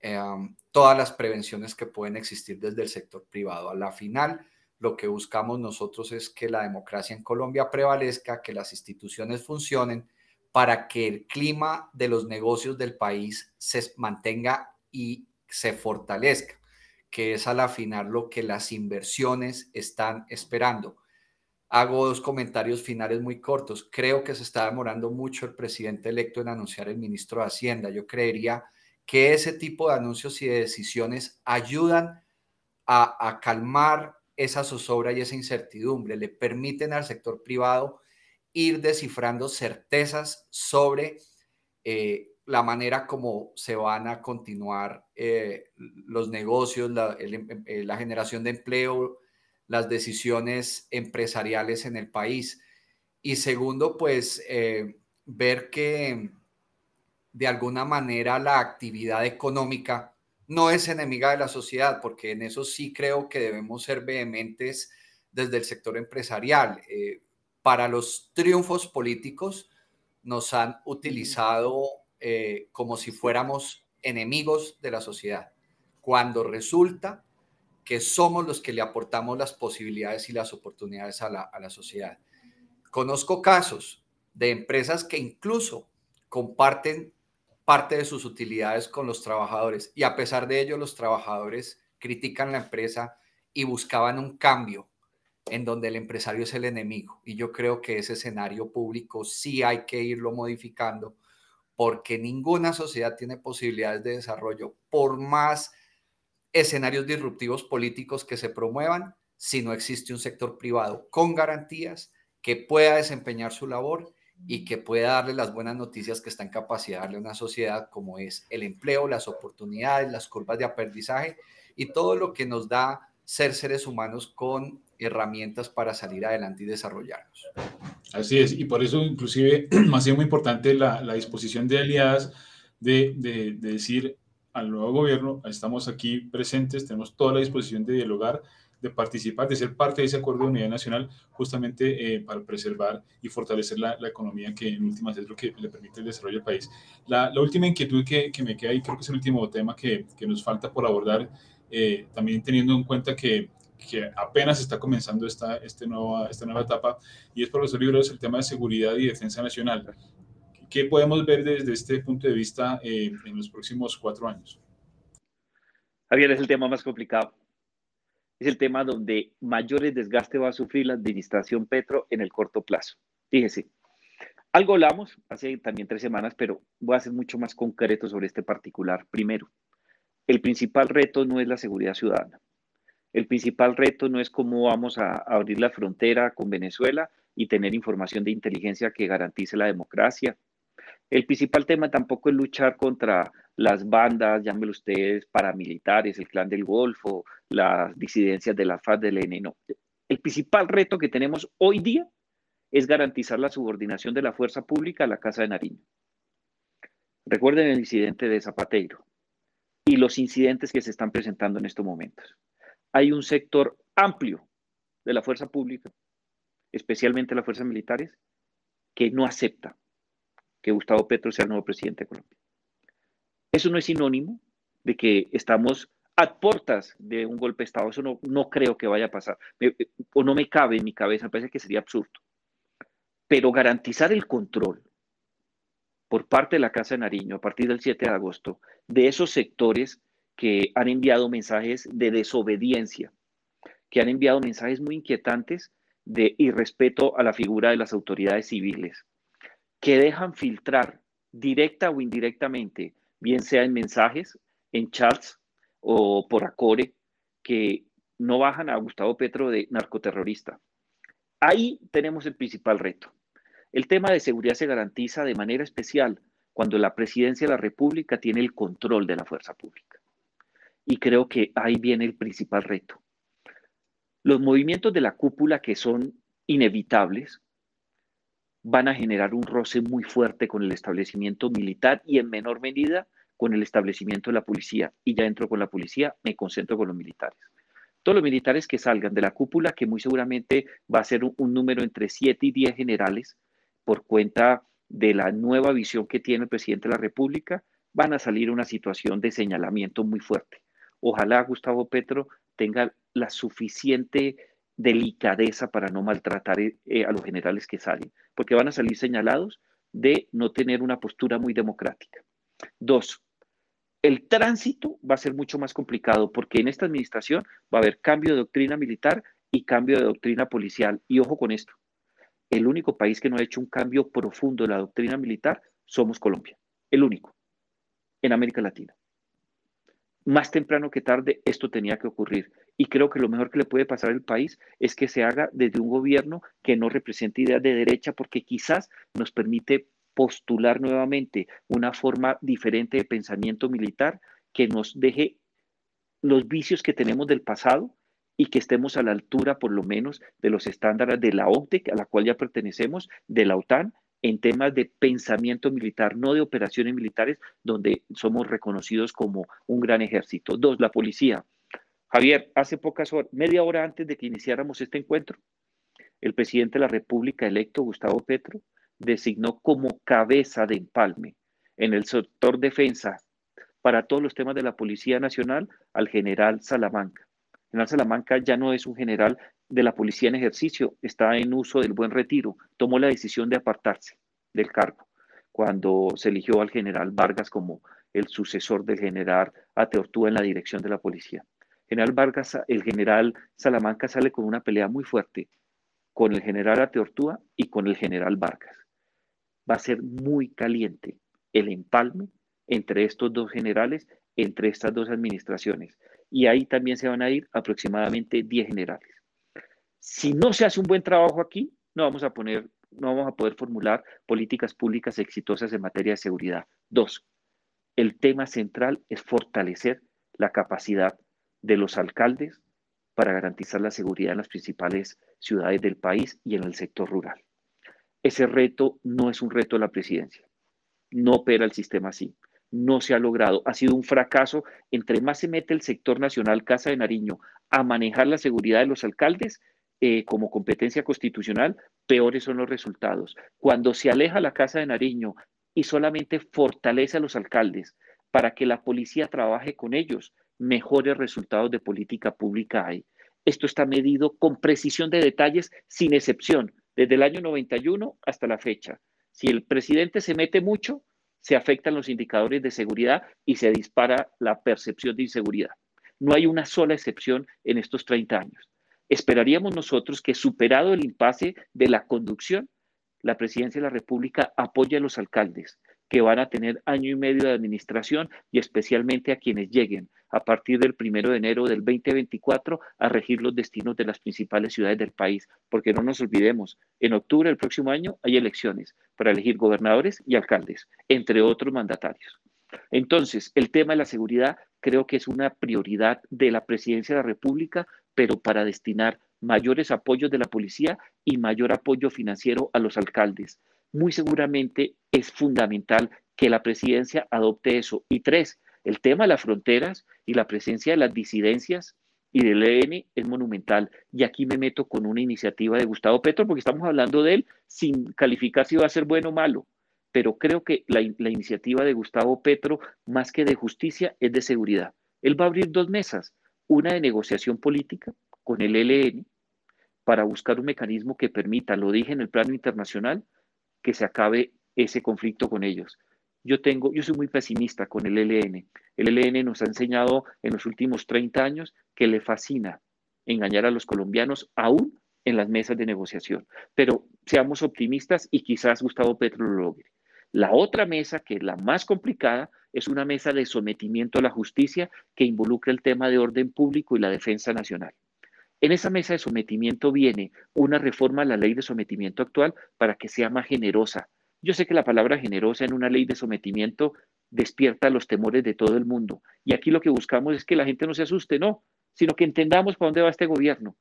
em, todas las prevenciones que pueden existir desde el sector privado. A la final, lo que buscamos nosotros es que la democracia en Colombia prevalezca, que las instituciones funcionen para que el clima de los negocios del país se mantenga y se fortalezca, que es a la final lo que las inversiones están esperando hago dos comentarios finales muy cortos. Creo que se está demorando mucho el presidente electo en anunciar el ministro de Hacienda. Yo creería que ese tipo de anuncios y de decisiones ayudan a, calmar esa zozobra y esa incertidumbre, le permiten al sector privado ir descifrando certezas sobre eh, la manera como se van a continuar eh, los negocios, la, eh, la generación de empleo, las decisiones empresariales en el país. Y segundo, pues ver que de alguna manera la actividad económica no es enemiga de la sociedad, porque en eso sí creo que debemos ser vehementes desde el sector empresarial. Para los triunfos políticos nos han utilizado eh, como si fuéramos enemigos de la sociedad, cuando resulta que somos los que le aportamos las posibilidades y las oportunidades a la, a la sociedad. Conozco casos de empresas que incluso comparten parte de sus utilidades con los trabajadores y a pesar de ello los trabajadores critican la empresa y buscaban un cambio en donde el empresario es el enemigo. Y yo creo que ese escenario público sí hay que irlo modificando porque ninguna sociedad tiene posibilidades de desarrollo por más escenarios disruptivos políticos que se promuevan si no existe un sector privado con garantías que pueda desempeñar su labor y que pueda darle las buenas noticias que está en capacidad de darle a una sociedad como es el empleo, las oportunidades, las curvas de aprendizaje y todo lo que nos da ser seres humanos con herramientas para salir adelante y desarrollarnos. Así es, y por eso inclusive ha sido muy importante la, la disposición de aliadas de, de, de, decir al nuevo gobierno, estamos aquí presentes, tenemos toda la disposición de dialogar, de participar, de ser parte de ese acuerdo de unidad nacional, justamente eh, para preservar y fortalecer la, la, economía, que en últimas es lo que le permite el desarrollo del país. La, la última inquietud que, que, me queda y creo que es el último tema que, que nos falta por abordar, eh, también teniendo en cuenta que, que apenas está comenzando esta, este nueva, esta nueva etapa, y es, profesor Libros, el tema de seguridad y defensa nacional. ¿Qué podemos ver desde este punto de vista eh, en los próximos cuatro años? Javier, es el tema más complicado es el tema donde mayores desgaste va a sufrir la administración Petro en el corto plazo. Fíjese, algo hablamos hace también tres semanas, pero voy a ser mucho más concreto sobre este particular. Primero, el principal reto no es la seguridad ciudadana. El principal reto no es cómo vamos a abrir la frontera con Venezuela y tener información de inteligencia que garantice la democracia. El principal tema tampoco es luchar contra las bandas, llámenlo ustedes, paramilitares, el clan del Golfo, las disidencias de la FARC, del ENE, no. El principal reto que tenemos hoy día es garantizar la subordinación de la fuerza pública a la Casa de Nariño. Recuerden el incidente de Zapateiro y los incidentes que se están presentando en estos momentos. Hay un sector amplio de la fuerza pública, especialmente las fuerzas militares, que no acepta que Gustavo Petro sea el nuevo presidente de Colombia. Eso no es sinónimo de que estamos a puertas de un golpe de Estado. Eso no, creo que vaya a pasar. o no me cabe en mi cabeza, me parece que sería absurdo. Pero garantizar el control por parte de la Casa de Nariño a partir del 7 de agosto de esos sectores que han enviado mensajes de desobediencia, que han enviado mensajes muy inquietantes de irrespeto a la figura de las autoridades civiles, que dejan filtrar directa o indirectamente bien sea en mensajes, en chats o por Acore, que no bajan a Gustavo Petro de narcoterrorista. Ahí tenemos el principal reto. El tema de seguridad se garantiza de manera especial cuando la presidencia de la República tiene el control de la fuerza pública. Y creo que ahí viene el principal reto. Los movimientos de la cúpula que son inevitables van a generar un roce muy fuerte con el establecimiento militar y en menor medida con el establecimiento de la policía. Y ya entro con la policía, me concentro con los militares. Todos los militares que salgan de la cúpula, que muy seguramente va a ser un, número entre 7 y 10 generales, por cuenta de la nueva visión que tiene el presidente de la República, van a salir una situación de señalamiento muy fuerte. Ojalá Gustavo Petro tenga la suficiente delicadeza para no maltratar eh, eh, a los generales que salen, porque van a salir señalados de no tener una postura muy democrática. Dos, el tránsito va a ser mucho más complicado porque en esta administración va a haber cambio de doctrina militar y cambio de doctrina policial. Y ojo con esto, el único país que no ha hecho un cambio profundo de la doctrina militar somos Colombia, el único en América Latina más temprano que tarde esto tenía que ocurrir. Y creo que lo mejor que le puede pasar al país es que se haga desde un gobierno que no represente ideas de derecha, porque quizás nos permite postular nuevamente una forma diferente de pensamiento militar que nos deje los vicios que tenemos del pasado y que estemos a la altura, por lo menos, de los estándares de la OTE, a la cual ya pertenecemos, de la OTAN en temas de pensamiento militar, no de operaciones militares, donde somos reconocidos como un gran ejército. Dos, la policía. Javier, hace pocas horas, media hora antes de que iniciáramos este encuentro, el presidente de la República electo, Gustavo Petro, designó como cabeza de empalme en el sector defensa para todos los temas de la Policía Nacional al general Salamanca. General Salamanca ya no es un general de la policía en ejercicio, está en uso del buen retiro, tomó la decisión de apartarse del cargo cuando se eligió al general Vargas como el sucesor del general Ateortúa en la dirección de la policía. General Vargas, el general Salamanca sale con una pelea muy fuerte con el general Ateortúa y con el general Vargas. Va a ser muy caliente el empalme entre estos dos generales, entre estas dos administraciones. Y ahí también se van a ir aproximadamente 10 generales. Si no se hace un buen trabajo aquí, no vamos a poner, no vamos a poder formular políticas públicas exitosas en materia de seguridad. Dos, el tema central es fortalecer la capacidad de los alcaldes para garantizar la seguridad en las principales ciudades del país y en el sector rural. Ese reto no es un reto de la presidencia. No opera el sistema así. No se ha logrado. Ha sido un fracaso. Entre más se mete el sector nacional Casa de Nariño a manejar la seguridad de los alcaldes, eh, como competencia constitucional, peores son los resultados. Cuando se aleja la Casa de Nariño y solamente fortalece a los alcaldes para que la policía trabaje con ellos, mejores resultados de política pública hay. Esto está medido con precisión de detalles, sin excepción, desde el año 91 hasta la fecha. Si el presidente se mete mucho, se afectan los indicadores de seguridad y se dispara la percepción de inseguridad. No hay una sola excepción en estos 30 años. Esperaríamos nosotros que superado el impasse de la conducción, la presidencia de la República apoye a los alcaldes que van a tener año y medio de administración y especialmente a quienes lleguen a partir del primero de enero del 2024 a regir los destinos de las principales ciudades del país, porque no nos olvidemos, en octubre del próximo año hay elecciones para elegir gobernadores y alcaldes, entre otros mandatarios. Entonces, el tema de la seguridad creo que es una prioridad de la presidencia de la República pero para destinar mayores apoyos de la policía y mayor apoyo financiero a los alcaldes. Muy seguramente es fundamental que la presidencia adopte eso. Y tres, el tema de las fronteras y la presencia de las disidencias y del EN es monumental. Y aquí me meto con una iniciativa de Gustavo Petro, porque estamos hablando de él sin calificar si va a ser bueno o malo. Pero creo que la, la iniciativa de Gustavo Petro, más que de justicia, es de seguridad. Él va a abrir dos mesas una de negociación política con el ELN para buscar un mecanismo que permita, lo dije en el plano internacional, que se acabe ese conflicto con ellos. Yo tengo, yo soy muy pesimista con el ELN. El ELN nos ha enseñado en los últimos 30 años que le fascina engañar a los colombianos aún en las mesas de negociación. Pero seamos optimistas y quizás Gustavo Petro lo logre. La otra mesa, que es la más complicada, es una mesa de sometimiento a la justicia que involucra el tema de orden público y la defensa nacional. En esa mesa de sometimiento viene una reforma a la ley de sometimiento actual para que sea más generosa. Yo sé que la palabra generosa en una ley de sometimiento despierta los temores de todo el mundo. Y aquí lo que buscamos es que la gente no se asuste, no, sino que entendamos para dónde va este gobierno.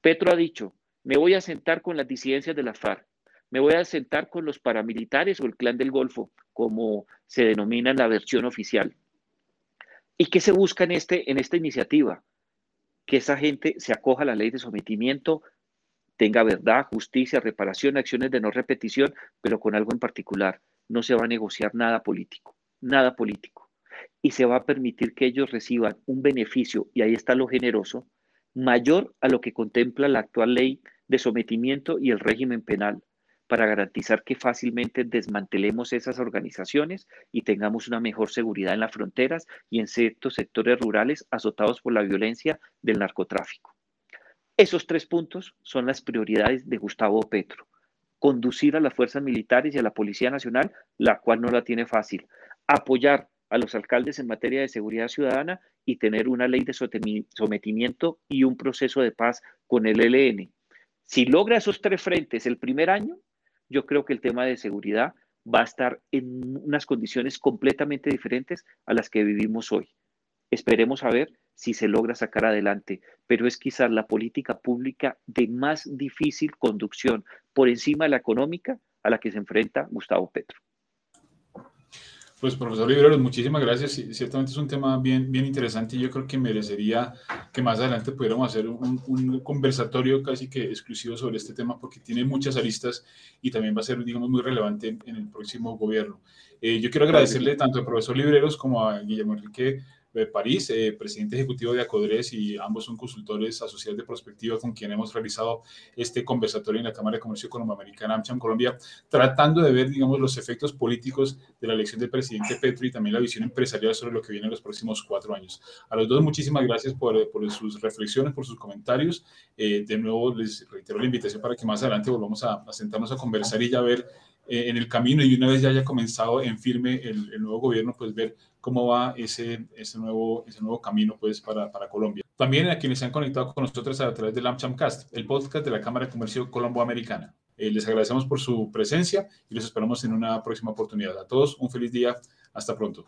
Petro ha dicho, me voy a sentar con las disidencias de la FARC me voy a sentar con los paramilitares o el clan del Golfo, como se denomina en la versión oficial. ¿Y qué se busca en, este, en esta iniciativa? Que esa gente se acoja a la ley de sometimiento, tenga verdad, justicia, reparación, acciones de no repetición, pero con algo en particular. No se va a negociar nada político, nada político. Y se va a permitir que ellos reciban un beneficio, y ahí está lo generoso, mayor a lo que contempla la actual ley de sometimiento y el régimen penal para garantizar que fácilmente desmantelemos esas organizaciones y tengamos una mejor seguridad en las fronteras y en ciertos sectores rurales azotados por la violencia del narcotráfico. Esos tres puntos son las prioridades de Gustavo Petro. Conducir a las fuerzas militares y a la Policía Nacional, la cual no la tiene fácil. Apoyar a los alcaldes en materia de seguridad ciudadana y tener una ley de sometimiento y un proceso de paz con el ELN. Si logra esos tres frentes el primer año, yo creo que el tema de seguridad va a estar en unas condiciones completamente diferentes a las que vivimos hoy. Esperemos a ver si se logra sacar adelante, pero es quizás la política pública de más difícil conducción por encima de la económica a la que se enfrenta Gustavo Petro. Pues profesor Libreros, muchísimas gracias. Ciertamente es un tema bien, bien interesante y yo creo que merecería que más adelante pudiéramos hacer un, conversatorio casi que exclusivo sobre este tema porque tiene muchas aristas y también va a ser, digamos, muy relevante en, el próximo gobierno. Eh, yo quiero agradecerle tanto al profesor Libreros como a Guillermo Enrique de París, eh, presidente ejecutivo de Acodres y ambos son consultores asociados de prospectiva con quien hemos realizado este conversatorio en la Cámara de Comercio Colomboamericana AmCham Colombia, tratando de ver, digamos, los efectos políticos de la elección del presidente Petro y también la visión empresarial sobre lo que viene en los próximos cuatro años. A los dos, muchísimas gracias por, por sus reflexiones, por sus comentarios. Eh, de nuevo, les reitero la invitación para que más adelante volvamos a, a sentarnos a conversar y ya ver eh, en el camino y una vez ya haya comenzado en firme el, el, nuevo gobierno, pues ver cómo va ese, ese, nuevo, ese nuevo camino pues para, para Colombia. También a quienes se han conectado con nosotros a través del AmChamcast, el podcast de la Cámara de Comercio Colombo-Americana. Eh, les agradecemos por su presencia y los esperamos en una próxima oportunidad. A todos un feliz día. Hasta pronto.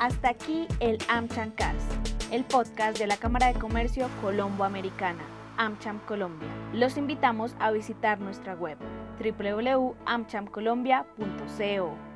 Hasta aquí el AmChamcast, el podcast de la Cámara de Comercio Colombo-Americana, AmCham Colombia. Los invitamos a visitar nuestra web www.amchamcolombia.co.